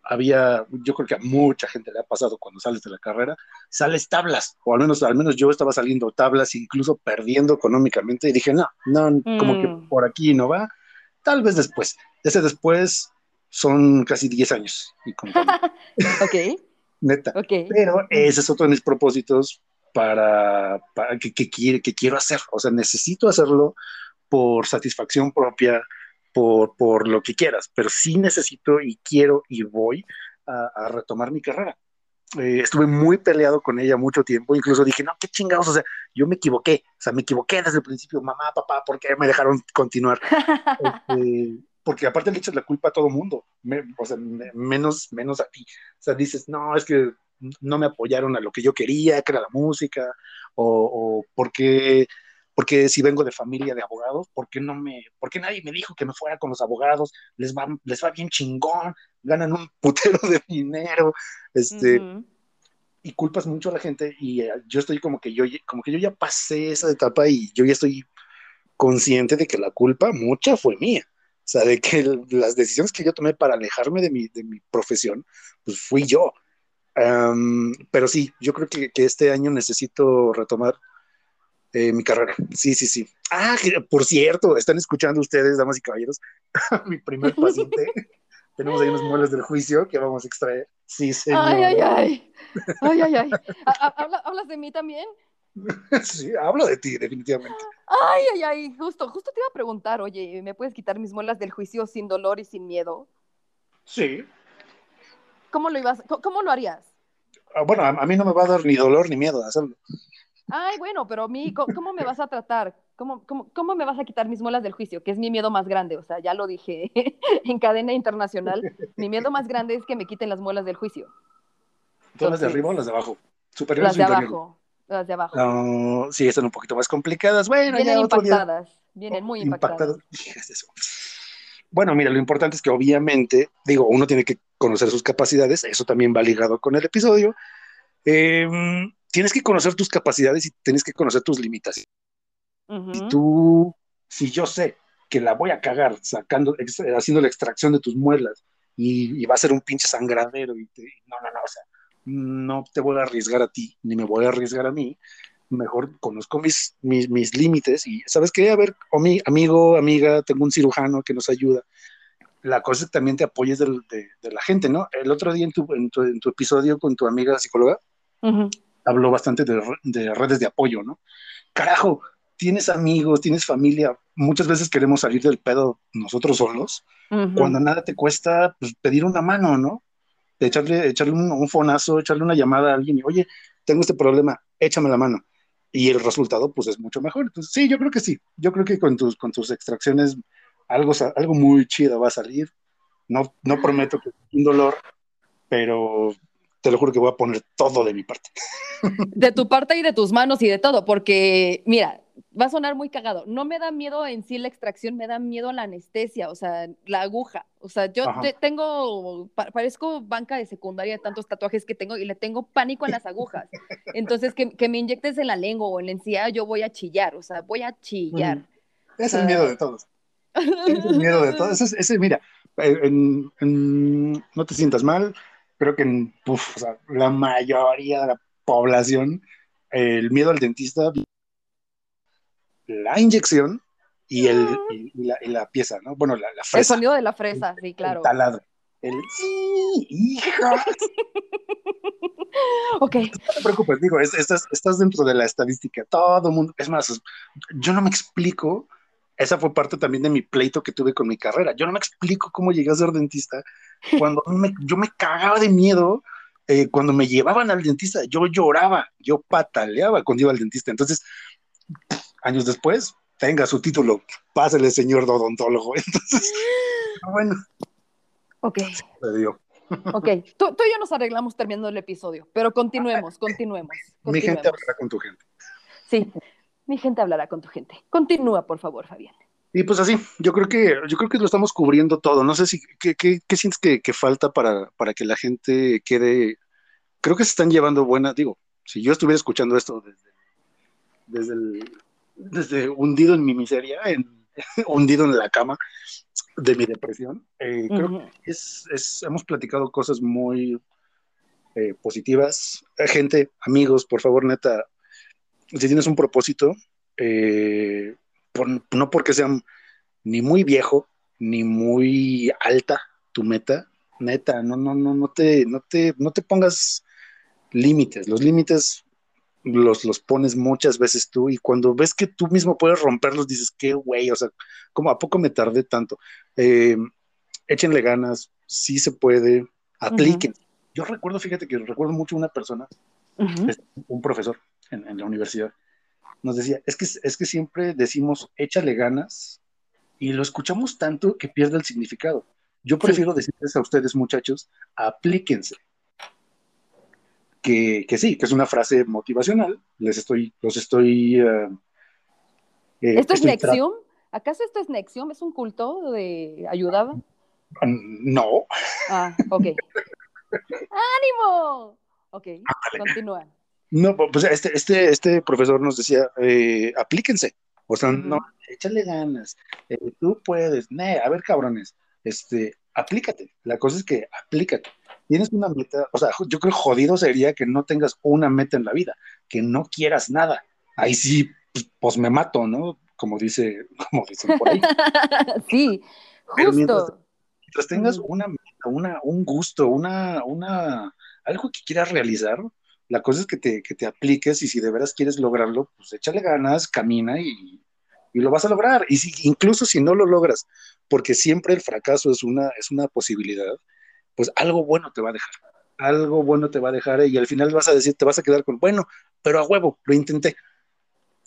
había, yo creo que a mucha gente le ha pasado cuando sales de la carrera, sales tablas, o al menos, al menos yo estaba saliendo tablas, incluso perdiendo económicamente, y dije, no, no, como que mm. por aquí no va, tal vez después. Ese después son casi 10 años. Y ok. Neta. Pero ese es otro de mis propósitos para, para que, que, que quiero hacer, o sea, necesito hacerlo por satisfacción propia, por, por lo que quieras, pero sí necesito y quiero y voy a, retomar mi carrera. Eh, estuve muy peleado con ella mucho tiempo, incluso dije, no, qué chingados, o sea, yo me equivoqué, o sea, me equivoqué desde el principio, mamá, papá, ¿por qué me dejaron continuar? Este, porque aparte le echas la culpa a todo mundo, o sea, menos, menos a ti. O sea, dices, no, es que no me apoyaron a lo que yo quería, que era la música, o, o porque porque si vengo de familia de abogados, ¿por qué no me, por qué nadie me dijo que me fuera con los abogados? Les va, les va bien chingón, ganan un putero de dinero, este, y culpas mucho a la gente y eh, yo estoy como que yo, como que yo ya pasé esa etapa y yo ya estoy consciente de que la culpa mucha fue mía. O sea, de que las decisiones que yo tomé para alejarme de mi, de mi profesión, pues fui yo. pero sí, yo creo que, que este año necesito retomar eh, mi carrera. Sí, sí, sí. Ah, por cierto, están escuchando ustedes, damas y caballeros, mi primer paciente. Tenemos ahí unos muebles del juicio que vamos a extraer. Sí, señor. Ay, ay, ay. Ay, ay, ay. ¿Hablas de mí también? Sí, hablo de ti, definitivamente. Ay, ay, ay. Justo, justo te iba a preguntar, oye, ¿me puedes quitar mis muelas del juicio sin dolor y sin miedo? Sí. ¿Cómo lo ibas, cómo lo harías? Ah, bueno, a, a, mí no me va a dar ni dolor ni miedo hacerlo. Ay, bueno, pero a mí, ¿cómo, me vas a tratar? ¿Cómo, cómo, me vas a quitar mis muelas del juicio? Que es mi miedo más grande, o sea, ya lo dije en cadena internacional. Mi miedo más grande es que me quiten las muelas del juicio. ¿Todas las de arriba o las de abajo? Superiores las de abajo. Las de abajo. No, sí, están un poquito más complicadas. Bueno, Vienen impactadas. Vienen muy impactadas. Bueno, mira, lo importante es que obviamente, digo, uno tiene que conocer sus capacidades, eso también va ligado con el episodio. Eh, tienes que conocer tus capacidades y tienes que conocer tus limitaciones. Y tú, si yo sé que la voy a cagar sacando, haciendo la extracción de tus muelas y, va a ser un pinche sangradero y no, no, no, o sea, no te voy a arriesgar a ti, ni me voy a arriesgar a mí, mejor conozco mis, mis, límites y, ¿sabes qué? A ver, mi, amigo, amiga, tengo un cirujano que nos ayuda. La cosa es que también te apoyes de, la gente, ¿no? El otro día en tu, en tu, episodio con tu amiga psicóloga, habló bastante de, redes de apoyo, ¿no? Carajo, tienes amigos, tienes familia, muchas veces queremos salir del pedo nosotros solos, cuando nada te cuesta pues, pedir una mano, ¿no? Echarle, echarle un, fonazo, echarle una llamada a alguien y, oye, tengo este problema, échame la mano. Y el resultado, pues, es mucho mejor. Entonces, sí, yo creo que sí. Yo creo que con tus, con tus extracciones algo, algo muy chido va a salir. No, no prometo que un dolor, pero te lo juro que voy a poner todo de mi parte. De tu parte y de tus manos y de todo, porque mira, va a sonar muy cagado. No me da miedo en sí la extracción, me da miedo la anestesia, o sea, la aguja. O sea, yo tengo, parezco banca de secundaria de tantos tatuajes que tengo y le tengo pánico a las agujas. Entonces, que, me inyectes en la lengua o en la encía, yo voy a chillar, o sea, voy a chillar. Es el miedo de todos. Es el miedo de todos. Ese, mira, no te sientas mal creo que la mayoría de la población, el miedo al dentista, la inyección y, el, la, pieza, ¿no? Bueno, la, fresa. El sonido de la fresa, sí, claro. El taladro. El sí, hija. ok. No te preocupes, digo, estás, estás dentro de la estadística. Todo el mundo, es más, yo no me explico. Esa fue parte también de mi pleito que tuve con mi carrera. Yo no me explico cómo llegué a ser dentista cuando yo me cagaba de miedo eh, cuando me llevaban al dentista, yo lloraba, yo pataleaba cuando iba al dentista. Entonces, años después, tenga su título, pásale, señor odontólogo. Entonces, bueno. Ok. Ok, tú, tú, y yo nos arreglamos terminando el episodio, pero continuemos, continuemos, Mi gente hablará con tu gente. Sí, mi gente hablará con tu gente. Continúa, por favor, Fabián. Y pues así, yo creo que, yo creo que lo estamos cubriendo todo. No sé si, ¿qué, qué, qué sientes que, que, falta para, para que la gente quede? Creo que se están llevando buenas, digo, si yo estuviera escuchando esto desde, desde, el, desde hundido en mi miseria, en, hundido en la cama, de mi depresión. Eh, creo que es, es, hemos platicado cosas muy eh, positivas. Eh, gente, amigos, por favor, neta, si tienes un propósito, por, no porque sea ni muy viejo, ni muy alta tu meta, neta, no, no, no, no te, no te, no te pongas límites. Los límites los, los pones muchas veces tú y cuando ves que tú mismo puedes romperlos, dices, qué güey, o sea, como a poco me tardé tanto. Eh, échenle ganas, sí se puede, apliquen. Yo recuerdo, fíjate que recuerdo mucho una persona, un profesor en, la universidad, nos decía, es que, es que siempre decimos, échale ganas y lo escuchamos tanto que pierde el significado. Yo prefiero decirles a ustedes, muchachos, aplíquense que, sí, que es una frase motivacional. Les estoy, los estoy. Uh, ¿Esto es Nexium? ¿Acaso esto es Nexium? ¿Es un culto de ayudada? No. Ah, ok. ¡Ánimo! Ok, continúa. No, pues este, este, este profesor nos decía, eh, aplíquense. O sea, no, échale ganas. Eh, tú puedes. a ver, cabrones, este, aplícate. La cosa es que aplícate tienes una meta, o sea, yo creo jodido sería que no tengas una meta en la vida, que no quieras nada. Ahí sí, pues, pues me mato, ¿no? Como dice, como dicen por ahí. sí, justo. Mientras, tengas una meta, una, un gusto, una, una, algo que quieras realizar, la cosa es que te, que te apliques y si de veras quieres lograrlo, pues échale ganas, camina y, y lo vas a lograr. Y si, incluso si no lo logras, porque siempre el fracaso es una, es una posibilidad, pues algo bueno te va a dejar, algo bueno te va a dejar y al final vas a decir, te vas a quedar con, bueno, pero a huevo, lo intenté,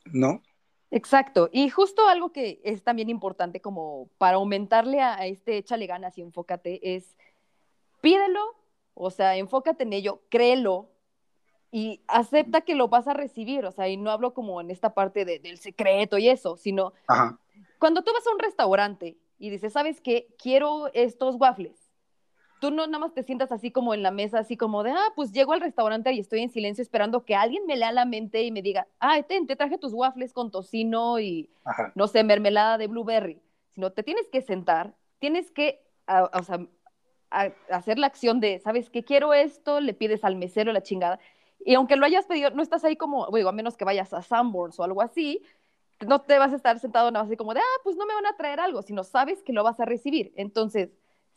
¿no? Exacto, y justo algo que es también importante como para aumentarle a, este échale ganas y enfócate es, pídelo, o sea, enfócate en ello, créelo y acepta que lo vas a recibir, o sea, y no hablo como en esta parte del secreto y eso, sino cuando tú vas a un restaurante y dices, ¿sabes qué? Quiero estos waffles tú no nada más te sientas así como en la mesa, así como de, ah, pues llego al restaurante y estoy en silencio esperando que alguien me lea la mente y me diga, ah, ten, te traje tus waffles con tocino y, no sé, mermelada de blueberry. Sino te tienes que sentar, tienes que, o sea, hacer la acción de, ¿sabes qué? Quiero esto, le pides al mesero la chingada. Y aunque lo hayas pedido, no estás ahí como, digo, a menos que vayas a Sanborns o algo así, no te vas a estar sentado nada más así como de, ah, pues no me van a traer algo, sino sabes que lo vas a recibir. Entonces,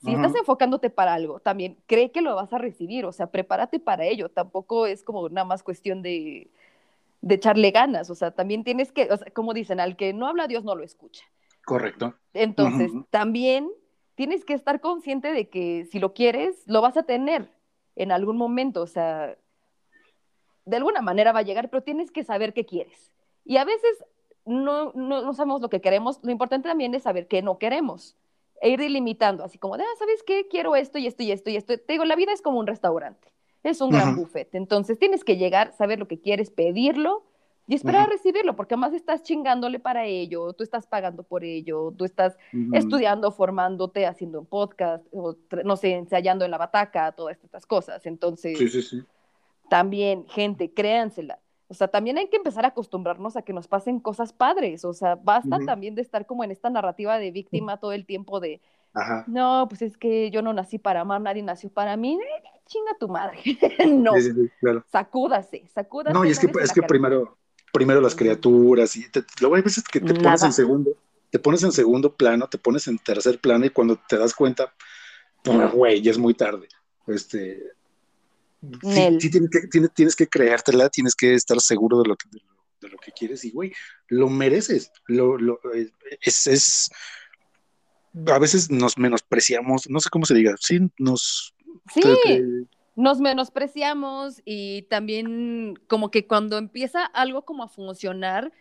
si estás enfocándote para algo, también cree que lo vas a recibir, o sea, prepárate para ello. Tampoco es como nada más cuestión de, de echarle ganas, o sea, también tienes que, o sea, como dicen, al que no habla Dios no lo escucha. Correcto. Entonces, también tienes que estar consciente de que si lo quieres, lo vas a tener en algún momento, o sea, de alguna manera va a llegar, pero tienes que saber qué quieres. Y a veces no, no, no sabemos lo que queremos, lo importante también es saber qué no queremos e ir delimitando, así como de, ah, ¿sabes qué? Quiero esto y esto y esto y esto. Te digo, la vida es como un restaurante, es un gran buffet. Entonces tienes que llegar, saber lo que quieres, pedirlo y esperar a recibirlo, porque además estás chingándole para ello, tú estás pagando por ello, tú estás estudiando, formándote, haciendo un podcast, o, no sé, ensayando en la bataca, todas estas cosas. Entonces, sí, sí, sí. También, gente, créansela o sea, también hay que empezar a acostumbrarnos a que nos pasen cosas padres. O sea, basta también de estar como en esta narrativa de víctima todo el tiempo de, no, pues es que yo no nací para amar, nadie nació para mí. Eh, chinga tu madre. no, sacúdase, sacúdase. No, y es que, es que primero, primero las criaturas y luego hay veces que te pones en segundo, te pones en segundo plano, te pones en tercer plano y cuando te das cuenta, güey, ya es muy tarde. Este, sí, sí tienes, que, tienes, tienes, que creértela, tienes que estar seguro de lo que, de lo, que quieres y, güey, lo mereces. Lo, lo, es, es, a veces nos menospreciamos, no sé cómo se diga, sí, nos... Sí, nos menospreciamos y también como que cuando empieza algo como a funcionar,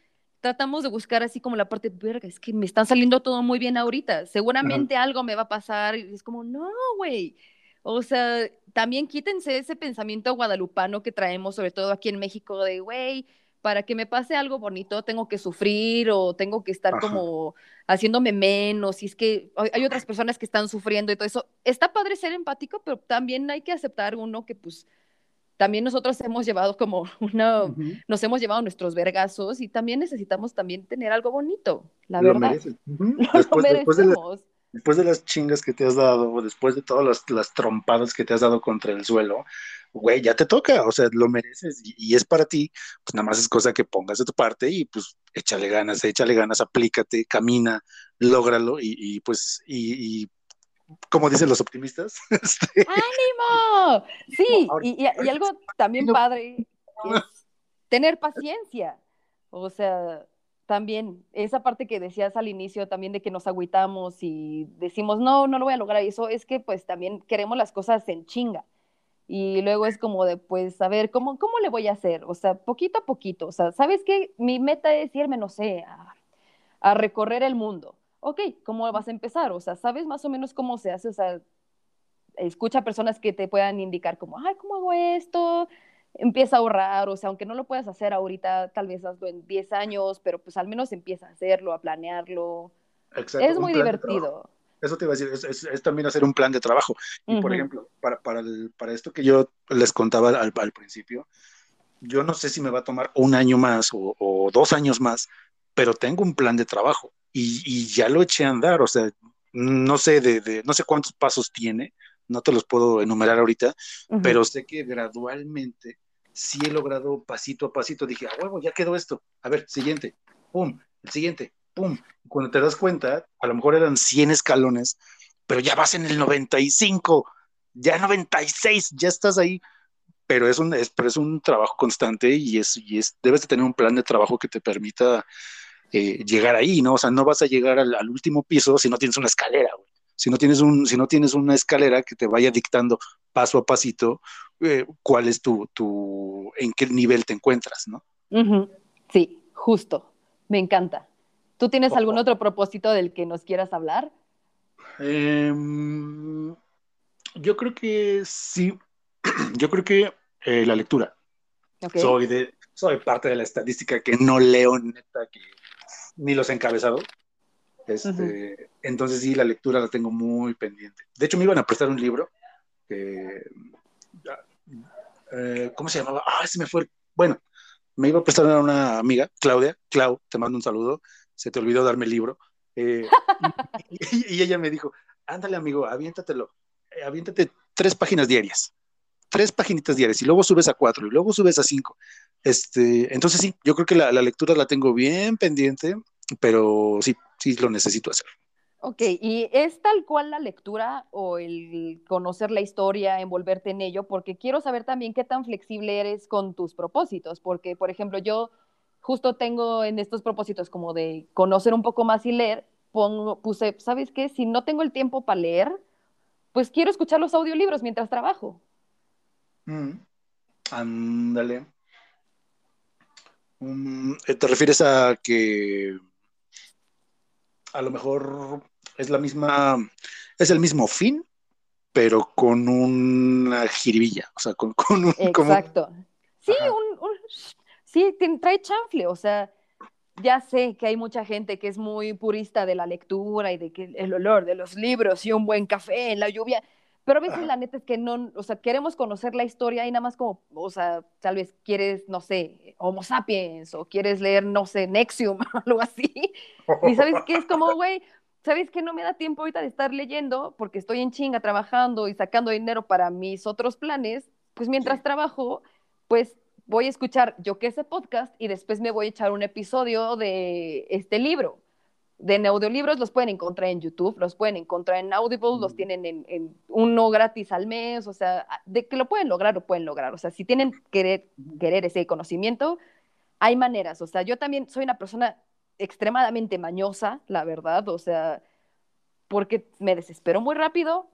tratamos de buscar así como la parte, verga, es que me están saliendo todo muy bien ahorita, seguramente algo me va a pasar y es como, no, güey. O sea, también quítense ese pensamiento guadalupano que traemos, sobre todo aquí en México, de, güey, para que me pase algo bonito tengo que sufrir o tengo que estar como haciéndome menos, y es que hay otras personas que están sufriendo y todo eso. Está padre ser empático, pero también hay que aceptar uno que pues también nosotros hemos llevado como una, nos hemos llevado nuestros vergazos y también necesitamos también tener algo bonito, la lo verdad. Lo, merecemos. Después de, las chingas que te has dado, después de todas las, las trompadas que te has dado contra el suelo, güey, ya te toca, o sea, lo mereces y, es para ti, pues nada más es cosa que pongas de tu parte y pues échale ganas, échale ganas, aplícate, camina, lógralo y, pues, y, como dicen los optimistas. Este, ¡Ánimo! Sí, y, algo también padre es tener paciencia, o sea, también esa parte que decías al inicio también de que nos agüitamos y decimos, no, no lo voy a lograr, y eso es que pues también queremos las cosas en chinga y luego es como de, pues, a ver, ¿cómo, ¿cómo le voy a hacer? O sea, poquito a poquito, o sea, ¿sabes qué? Mi meta es irme, no sé, a, recorrer el mundo. Ok, ¿cómo vas a empezar? O sea, ¿sabes más o menos cómo se hace? O sea, escucha personas que te puedan indicar como, ay, ¿cómo hago esto? Empieza a ahorrar, o sea, aunque no lo puedas hacer ahorita, tal vez hazlo en 10 años, pero pues al menos empieza a hacerlo, a planearlo. Exacto, es muy divertido. Eso te iba a decir, es, también hacer un plan de trabajo. Y por ejemplo, para, para, el, para, esto que yo les contaba al, al, principio, yo no sé si me va a tomar un año más o, o dos años más, pero tengo un plan de trabajo y, y ya lo eché a andar. O sea, no sé, de, de, no sé cuántos pasos tiene, no te los puedo enumerar ahorita, pero sé que gradualmente sí he logrado pasito a pasito. Dije, a huevo, ya quedó esto. A ver, siguiente, pum, el siguiente, ¡pum! Cuando te das cuenta, a lo mejor eran 100 escalones, pero ya vas en el 95, ya 96, ya estás ahí. Pero es un, es, pero es un trabajo constante y, es, y es, debes de tener un plan de trabajo que te permita eh, llegar ahí, ¿no? O sea, no vas a llegar al, último piso si no tienes una escalera, Si no, tienes un, si no tienes una escalera que te vaya dictando paso a pasito eh, cuál es tu, tu, en qué nivel te encuentras, ¿no? Sí, justo. Me encanta. ¿Tú tienes algún otro propósito del que nos quieras hablar? Em, yo creo que sí. Yo creo que eh, la lectura. Soy, de, soy parte de la estadística que no leo neta que ni los encabezados. Este, Entonces sí, la lectura la tengo muy pendiente. De hecho, me iban a prestar un libro. Eh, ¿Cómo se llamaba? Ah, se me fue. Bueno, me iba a prestar a una amiga, Claudia. Clau, te mando un saludo se te olvidó darme el libro. Eh, y, ella me dijo, ándale amigo, aviéntatelo, eh, aviéntate tres páginas diarias, tres páginas diarias, y luego subes a cuatro, y luego subes a cinco. Este, entonces sí, yo creo que la, lectura la tengo bien pendiente, pero sí, sí lo necesito hacer. Ok, ¿y es tal cual la lectura o el conocer la historia, envolverte en ello? Porque quiero saber también qué tan flexible eres con tus propósitos, porque, por ejemplo, yo justo tengo en estos propósitos como de conocer un poco más y leer, pongo, puse, ¿sabes qué? Si no tengo el tiempo para leer, pues quiero escuchar los audiolibros mientras trabajo. Mm, ándale. Mm, ¿Te refieres a que a lo mejor es la misma, es el mismo fin, pero con una jiribilla, o sea, con, un... Exacto. Sí, un, sí, trae chanfle, o sea, ya sé que hay mucha gente que es muy purista de la lectura y de que el olor de los libros y un buen café en la lluvia, pero a veces la neta es que no, o sea, queremos conocer la historia y nada más como, o sea, tal vez quieres, no sé, Homo sapiens o quieres leer, no sé, Nexium, algo así. Y sabes que es como, güey, ¿sabes que no me da tiempo ahorita de estar leyendo porque estoy en chinga trabajando y sacando dinero para mis otros planes? Pues mientras trabajo, pues voy a escuchar yo que ese podcast y después me voy a echar un episodio de este libro. De audiolibros los pueden encontrar en YouTube, los pueden encontrar en Audible, los mm. tienen en, uno gratis al mes, o sea, de que lo pueden lograr, lo pueden lograr. O sea, si tienen querer, querer ese conocimiento, hay maneras. O sea, yo también soy una persona extremadamente mañosa, la verdad, o sea, porque me desespero muy rápido,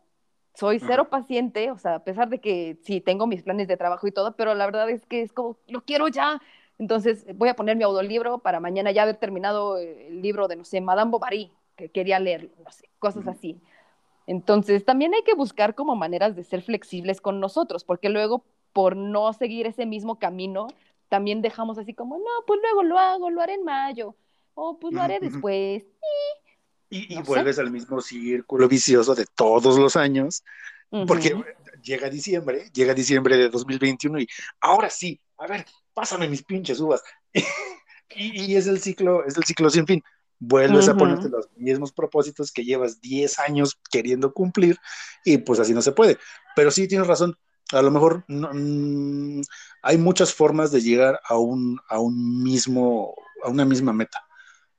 soy cero paciente, o sea, a pesar de que sí tengo mis planes de trabajo y todo, pero la verdad es que es como, lo quiero ya, entonces voy a poner mi audiolibro para mañana ya haber terminado el libro de, no sé, Madame Bovary, que quería leer, no sé, cosas así. Entonces también hay que buscar como maneras de ser flexibles con nosotros, porque luego por no seguir ese mismo camino, también dejamos así como, no, pues luego lo hago, lo haré en mayo, o pues lo haré después. Y, vuelves al mismo círculo vicioso de todos los años, porque llega diciembre, llega diciembre de 2021 y ahora sí, a ver, pásame mis pinches uvas. y, es el ciclo, es el ciclo sin fin. Vuelves a ponerte los mismos propósitos que llevas 10 años queriendo cumplir y pues así no se puede. Pero sí tienes razón, a lo mejor mm, hay muchas formas de llegar a un, a un mismo, a una misma meta.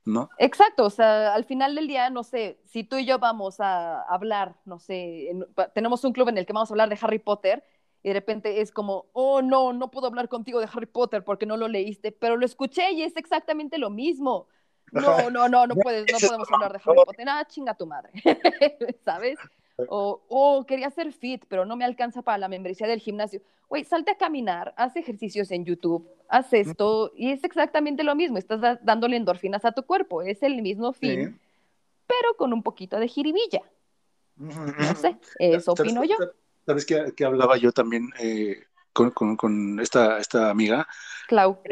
¿No? Exacto, o sea, al final del día, no sé, si tú y yo vamos a hablar, no sé, tenemos un club en el que vamos a hablar de Harry Potter, y de repente es como, oh no, no puedo hablar contigo de Harry Potter porque no lo leíste, pero lo escuché y es exactamente lo mismo. No, no, no, no puedes, no podemos hablar de Harry Potter. Ah, chinga tu madre, ¿sabes? O, oh, quería ser fit, pero no me alcanza para la membresía del gimnasio. Güey, salte a caminar, haz ejercicios en YouTube, haz esto, y es exactamente lo mismo. Estás dándole endorfinas a tu cuerpo, es el mismo fin, pero con un poquito de jiribilla. No sé, eso opino yo. ¿Sabes qué, hablaba yo también eh, con, esta, esta amiga? Clau.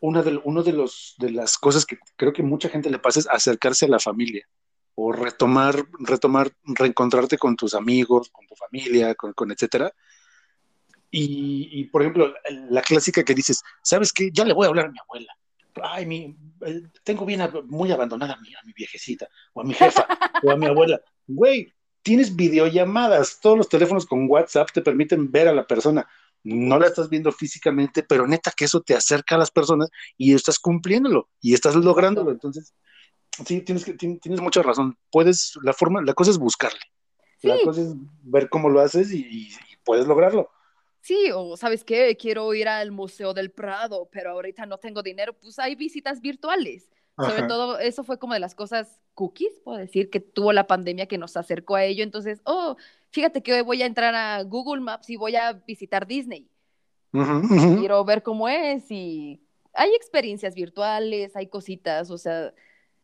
una de, uno de, los, de las cosas que creo que mucha gente le pasa es acercarse a la familia o retomar, retomar, reencontrarte con tus amigos, con tu familia, con, con etcétera. Y, por ejemplo, la clásica que dices, ¿sabes qué? Ya le voy a hablar a mi abuela. Ay, mi, eh, tengo bien muy abandonada a mi, a mi viejecita, o a mi jefa, o a mi abuela. Güey, tienes videollamadas, todos los teléfonos con WhatsApp te permiten ver a la persona. No la estás viendo físicamente, pero neta que eso te acerca a las personas y estás cumpliéndolo y estás lográndolo. Entonces, sí, tienes, que, tienes mucha razón. Puedes, la forma, la cosa es buscarle. La cosa es ver cómo lo haces y, puedes lograrlo. Sí, o sabes qué, quiero ir al Museo del Prado, pero ahorita no tengo dinero, pues hay visitas virtuales. Sobre todo, eso fue como de las cosas cookies, puedo decir, que tuvo la pandemia que nos acercó a ello. Entonces, oh, fíjate que hoy voy a entrar a Google Maps y voy a visitar Disney. Quiero ver cómo es y hay experiencias virtuales, hay cositas, o sea,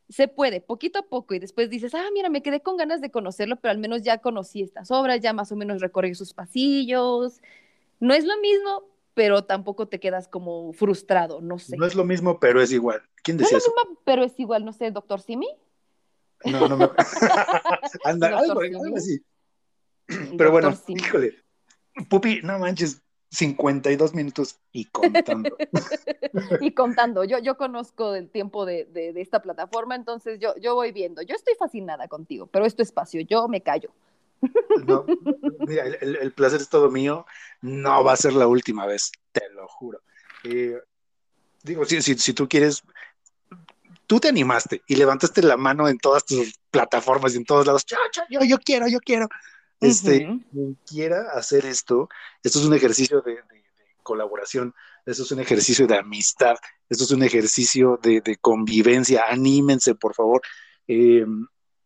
se puede, poquito a poco, y después dices, ah, mira, me quedé con ganas de conocerlo, pero al menos ya conocí estas obras, ya más o menos recorrí sus pasillos. No es lo mismo, pero tampoco te quedas como frustrado, no sé. No es lo mismo, pero es igual. ¿Quién decía no es lo mismo, pero es igual, no sé, doctor Simi. No, no me. Anda, algo, así. Pero bueno, híjole. Pupi, no manches, 52 minutos y contando. y contando. Yo, yo conozco el tiempo de, de, esta plataforma, entonces yo, yo voy viendo. Yo estoy fascinada contigo, pero es tu espacio, yo me callo. No, mira, el, placer es todo mío. No va a ser la última vez, te lo juro. Eh, digo, si, si, si, tú quieres, tú te animaste y levantaste la mano en todas tus plataformas y en todos lados. Yo, yo, yo quiero, yo quiero. Este, quiera hacer esto, esto es un ejercicio de, colaboración, esto es un ejercicio de amistad, esto es un ejercicio de, convivencia. Anímense, por favor. Eh,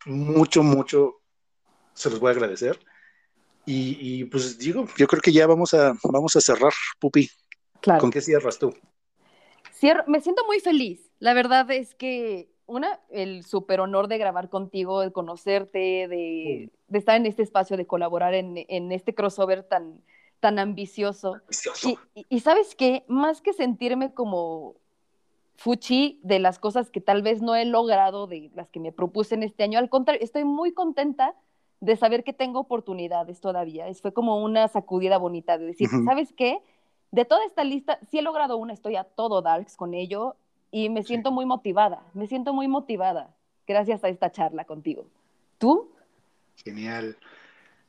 mucho, mucho se los voy a agradecer. Y, pues digo, yo creo que ya vamos a, vamos a cerrar, Pupi. Claro. ¿Con qué cierras tú? me siento muy feliz. La verdad es que, una, el súper honor de grabar contigo, de conocerte, de, estar en este espacio, de colaborar en, este crossover tan, tan ambicioso. Y, y, sabes qué, más que sentirme como fuchi de las cosas que tal vez no he logrado, de las que me propuse en este año, al contrario, estoy muy contenta de saber que tengo oportunidades todavía. Es, fue como una sacudida bonita de decir, ¿sabes qué? De toda esta lista, sí he logrado una, estoy a todo Darks con ello y me siento muy motivada, me siento muy motivada gracias a esta charla contigo. ¿Tú? Genial.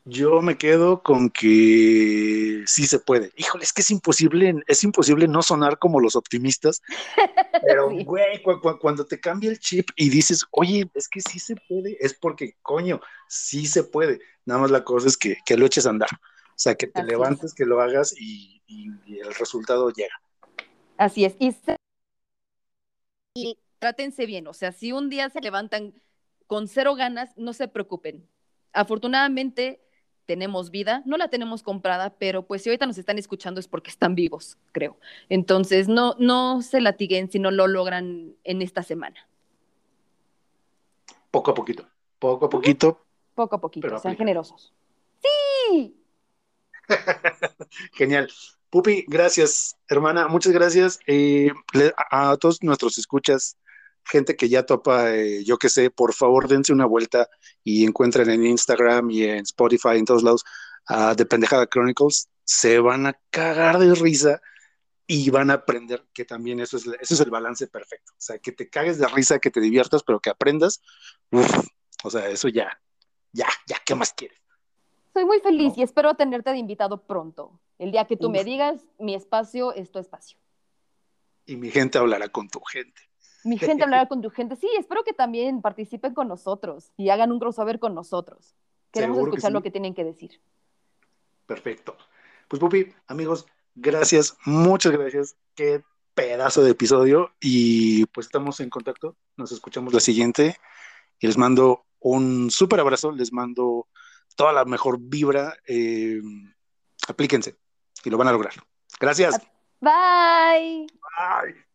Yo me quedo con que sí se puede. Híjole, es que es imposible, es imposible no sonar como los optimistas. Pero, güey, cuando te cambia el chip y dices, oye, es que sí se puede, es porque, coño, sí se puede. Nada más la cosa es que, lo eches a andar. O sea, que te levantes, que lo hagas y, el resultado llega. Así es. Y, y trátense bien. O sea, si un día se levantan con cero ganas, no se preocupen. Afortunadamente, tenemos vida, no la tenemos comprada, pero pues si ahorita nos están escuchando es porque están vivos, creo. Entonces, no, no se latiguen si no lo logran en esta semana. Poco a poquito, poco a poquito. Poco a poquito, sean generosos. Sí. Genial. Pupi, gracias, hermana, muchas gracias. Eh, a todos nuestros escuchas, gente que ya topa, eh, yo que sé, por favor dense una vuelta y encuentren en Instagram y en Spotify, en todos lados, a The Pendejada Chronicles, se van a cagar de risa y van a aprender que también eso es, eso es el balance perfecto. O sea, que te cagues de risa, que te diviertas, pero que aprendas. o sea, eso ya, ya, ya, ¿qué más quieres? Soy muy feliz y espero tenerte de invitado pronto. El día que tú me digas, mi espacio es tu espacio. Y mi gente hablará con tu gente mi gente hablará con tu gente. Sí, espero que también participen con nosotros y hagan un crossover con nosotros. Queremos escuchar lo que tienen que decir. Perfecto. Pues Pupi, amigos, gracias, muchas gracias. Qué pedazo de episodio y pues estamos en contacto. Nos escuchamos la siguiente y les mando un súper abrazo, les mando toda la mejor vibra. Eh, aplíquense y lo van a lograr. Gracias. Bye. Bye.